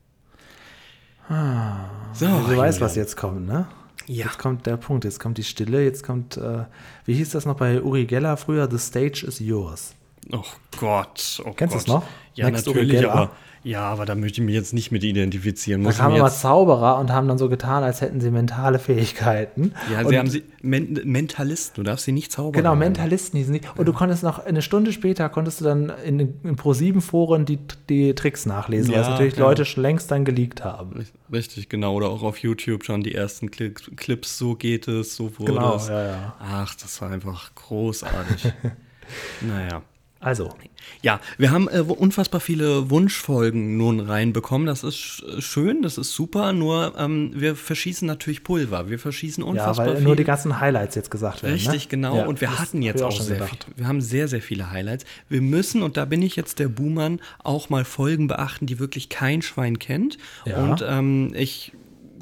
Ah, so, du weißt, was jetzt kommt, ne? Ja. Jetzt kommt der Punkt, jetzt kommt die Stille, jetzt kommt, äh, wie hieß das noch bei Uri Geller früher? The stage is yours. Oh Gott, oh Kennst du es noch? Ja, Next natürlich, aber ja, aber da möchte ich mich jetzt nicht mit identifizieren. Da kamen immer Zauberer und haben dann so getan, als hätten sie mentale Fähigkeiten. Ja, und sie haben sie Men Mentalisten, du darfst sie nicht zaubern. Genau, Mentalisten hießen sie. Und ja. du konntest noch eine Stunde später konntest du dann in, in Pro7 Foren die, die Tricks nachlesen, ja, was natürlich ja. Leute schon längst dann geleakt haben. Richtig, genau. Oder auch auf YouTube schon die ersten Clips, so geht es, so wurde genau, es. Ja, ja. Ach, das war einfach großartig. naja. Also. Ja, wir haben äh, unfassbar viele Wunschfolgen nun reinbekommen. Das ist schön, das ist super. Nur ähm, wir verschießen natürlich Pulver. Wir verschießen unfassbar ja, weil viel. nur die ganzen Highlights jetzt gesagt werden. Richtig, ne? genau. Ja, und wir hatten jetzt auch, auch sehr viel. Wir haben sehr, sehr viele Highlights. Wir müssen, und da bin ich jetzt der Buhmann, auch mal Folgen beachten, die wirklich kein Schwein kennt. Ja. Und ähm, ich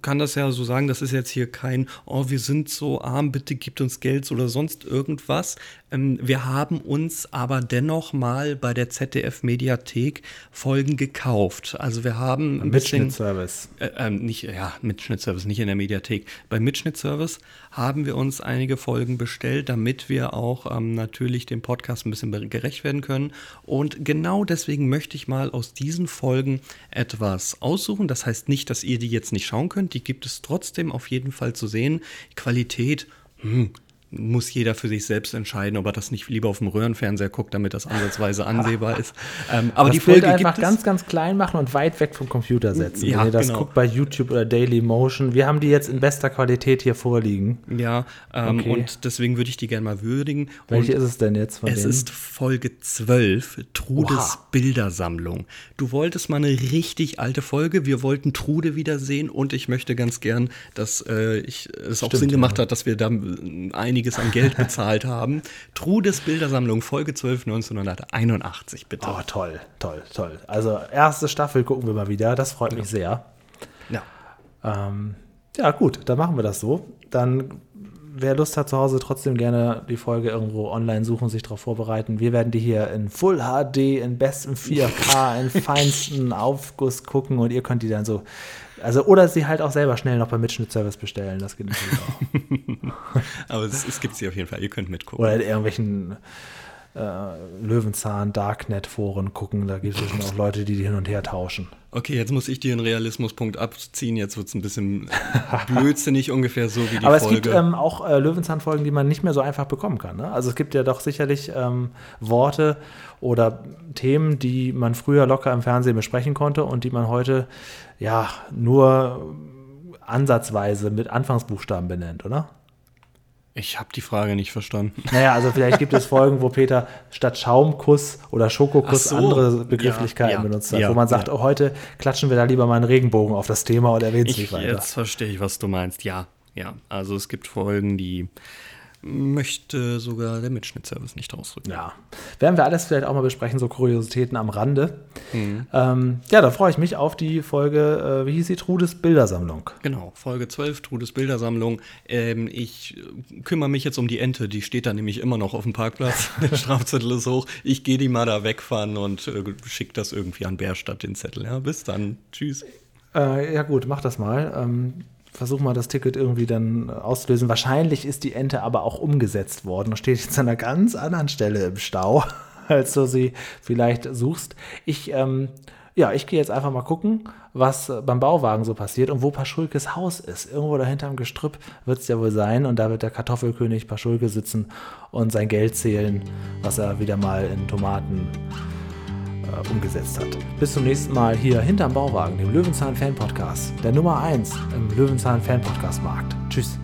kann das ja so sagen, das ist jetzt hier kein, oh, wir sind so arm, bitte gibt uns Geld oder sonst irgendwas. Ähm, wir haben uns aber dennoch mal bei der ZDF-Mediathek Folgen gekauft. Also wir haben ein Mitschnittservice. Äh, äh, nicht, ja, Mitschnittservice, nicht in der Mediathek. Beim Mitschnittservice haben wir uns einige Folgen bestellt, damit wir auch ähm, natürlich dem Podcast ein bisschen gerecht werden können. Und genau deswegen möchte ich mal aus diesen Folgen etwas aussuchen. Das heißt nicht, dass ihr die jetzt nicht schauen könnt. Die gibt es trotzdem auf jeden Fall zu sehen. Qualität, hm, muss jeder für sich selbst entscheiden, ob er das nicht lieber auf dem Röhrenfernseher guckt, damit das ansatzweise ansehbar ist. Ähm, aber das die Folge einfach ganz, ganz klein machen und weit weg vom Computer setzen. Ja, Wenn ihr das genau. guckt bei YouTube oder Daily Motion. Wir haben die jetzt in bester Qualität hier vorliegen. Ja, ähm, okay. und deswegen würde ich die gerne mal würdigen. Welche und ist es denn jetzt von Es denen? ist Folge 12, Trudes Oha. Bildersammlung. Du wolltest mal eine richtig alte Folge. Wir wollten Trude wiedersehen und ich möchte ganz gern, dass äh, ich, es auch Sinn gemacht ja. hat, dass wir da einige einiges an Geld bezahlt haben. Trudes Bildersammlung, Folge 12, 1981, bitte. Oh, toll, toll, toll. Also, erste Staffel gucken wir mal wieder. Das freut mich sehr. Ja. Ähm, ja, gut, dann machen wir das so. Dann, wer Lust hat zu Hause, trotzdem gerne die Folge irgendwo online suchen, sich darauf vorbereiten. Wir werden die hier in Full HD, in bestem 4K, in feinsten Aufguss gucken und ihr könnt die dann so also, oder sie halt auch selber schnell noch beim Mitschnittservice bestellen. Das geht natürlich auch. Aber es, es gibt sie auf jeden Fall. Ihr könnt mitgucken. Oder in irgendwelchen äh, Löwenzahn, Darknet-Foren gucken. Da gibt es schon auch Leute, die die hin und her tauschen. Okay, jetzt muss ich dir einen Realismuspunkt abziehen. Jetzt wird es ein bisschen blödsinnig, ungefähr so wie die Aber Folge. es gibt ähm, auch äh, Löwenzahn-Folgen, die man nicht mehr so einfach bekommen kann. Ne? Also es gibt ja doch sicherlich ähm, Worte oder Themen, die man früher locker im Fernsehen besprechen konnte und die man heute ja nur ansatzweise mit Anfangsbuchstaben benennt, oder? Ich habe die Frage nicht verstanden. Naja, also vielleicht gibt es Folgen, wo Peter statt Schaumkuss oder Schokokuss so. andere Begrifflichkeiten ja, ja, benutzt hat, ja, wo man sagt, oh, heute klatschen wir da lieber mal einen Regenbogen auf das Thema oder erwähnen es nicht weiter. Jetzt verstehe ich, was du meinst. Ja, ja. Also es gibt Folgen, die möchte sogar der Mitschnittservice nicht ausdrücken. Ja, werden wir alles vielleicht auch mal besprechen, so Kuriositäten am Rande. Mhm. Ähm, ja, da freue ich mich auf die Folge, äh, wie hieß sie, Trudes Bildersammlung. Genau, Folge 12, Trudes Bildersammlung. Ähm, ich kümmere mich jetzt um die Ente, die steht da nämlich immer noch auf dem Parkplatz. Der Strafzettel ist hoch. Ich gehe die mal da wegfahren und äh, schicke das irgendwie an Bärstadt, den Zettel. Ja, bis dann. Tschüss. Äh, ja gut, mach das mal. Ähm, versuch mal das Ticket irgendwie dann auszulösen. Wahrscheinlich ist die Ente aber auch umgesetzt worden und steht jetzt an einer ganz anderen Stelle im Stau, als du sie vielleicht suchst. Ich, ähm, ja, ich gehe jetzt einfach mal gucken, was beim Bauwagen so passiert und wo Paschulkes Haus ist. Irgendwo dahinter im Gestrüpp wird es ja wohl sein und da wird der Kartoffelkönig Paschulke sitzen und sein Geld zählen, was er wieder mal in Tomaten äh, umgesetzt hat. Bis zum nächsten Mal hier hinterm Bauwagen, dem Löwenzahn Fan Podcast, der Nummer 1 im Löwenzahn Fan Podcast Markt. Tschüss.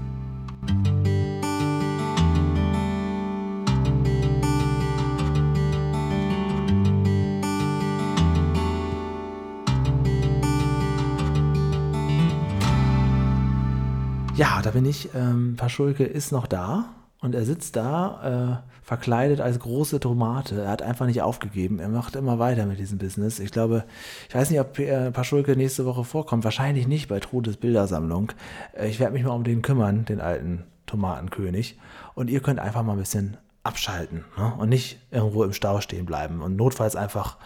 Ja, da bin ich. Ähm, Paschulke ist noch da und er sitzt da, äh, verkleidet als große Tomate. Er hat einfach nicht aufgegeben. Er macht immer weiter mit diesem Business. Ich glaube, ich weiß nicht, ob äh, Paschulke nächste Woche vorkommt. Wahrscheinlich nicht bei Trudes Bildersammlung. Äh, ich werde mich mal um den kümmern, den alten Tomatenkönig. Und ihr könnt einfach mal ein bisschen abschalten ne? und nicht irgendwo im Stau stehen bleiben und notfalls einfach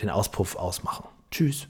den Auspuff ausmachen. Tschüss.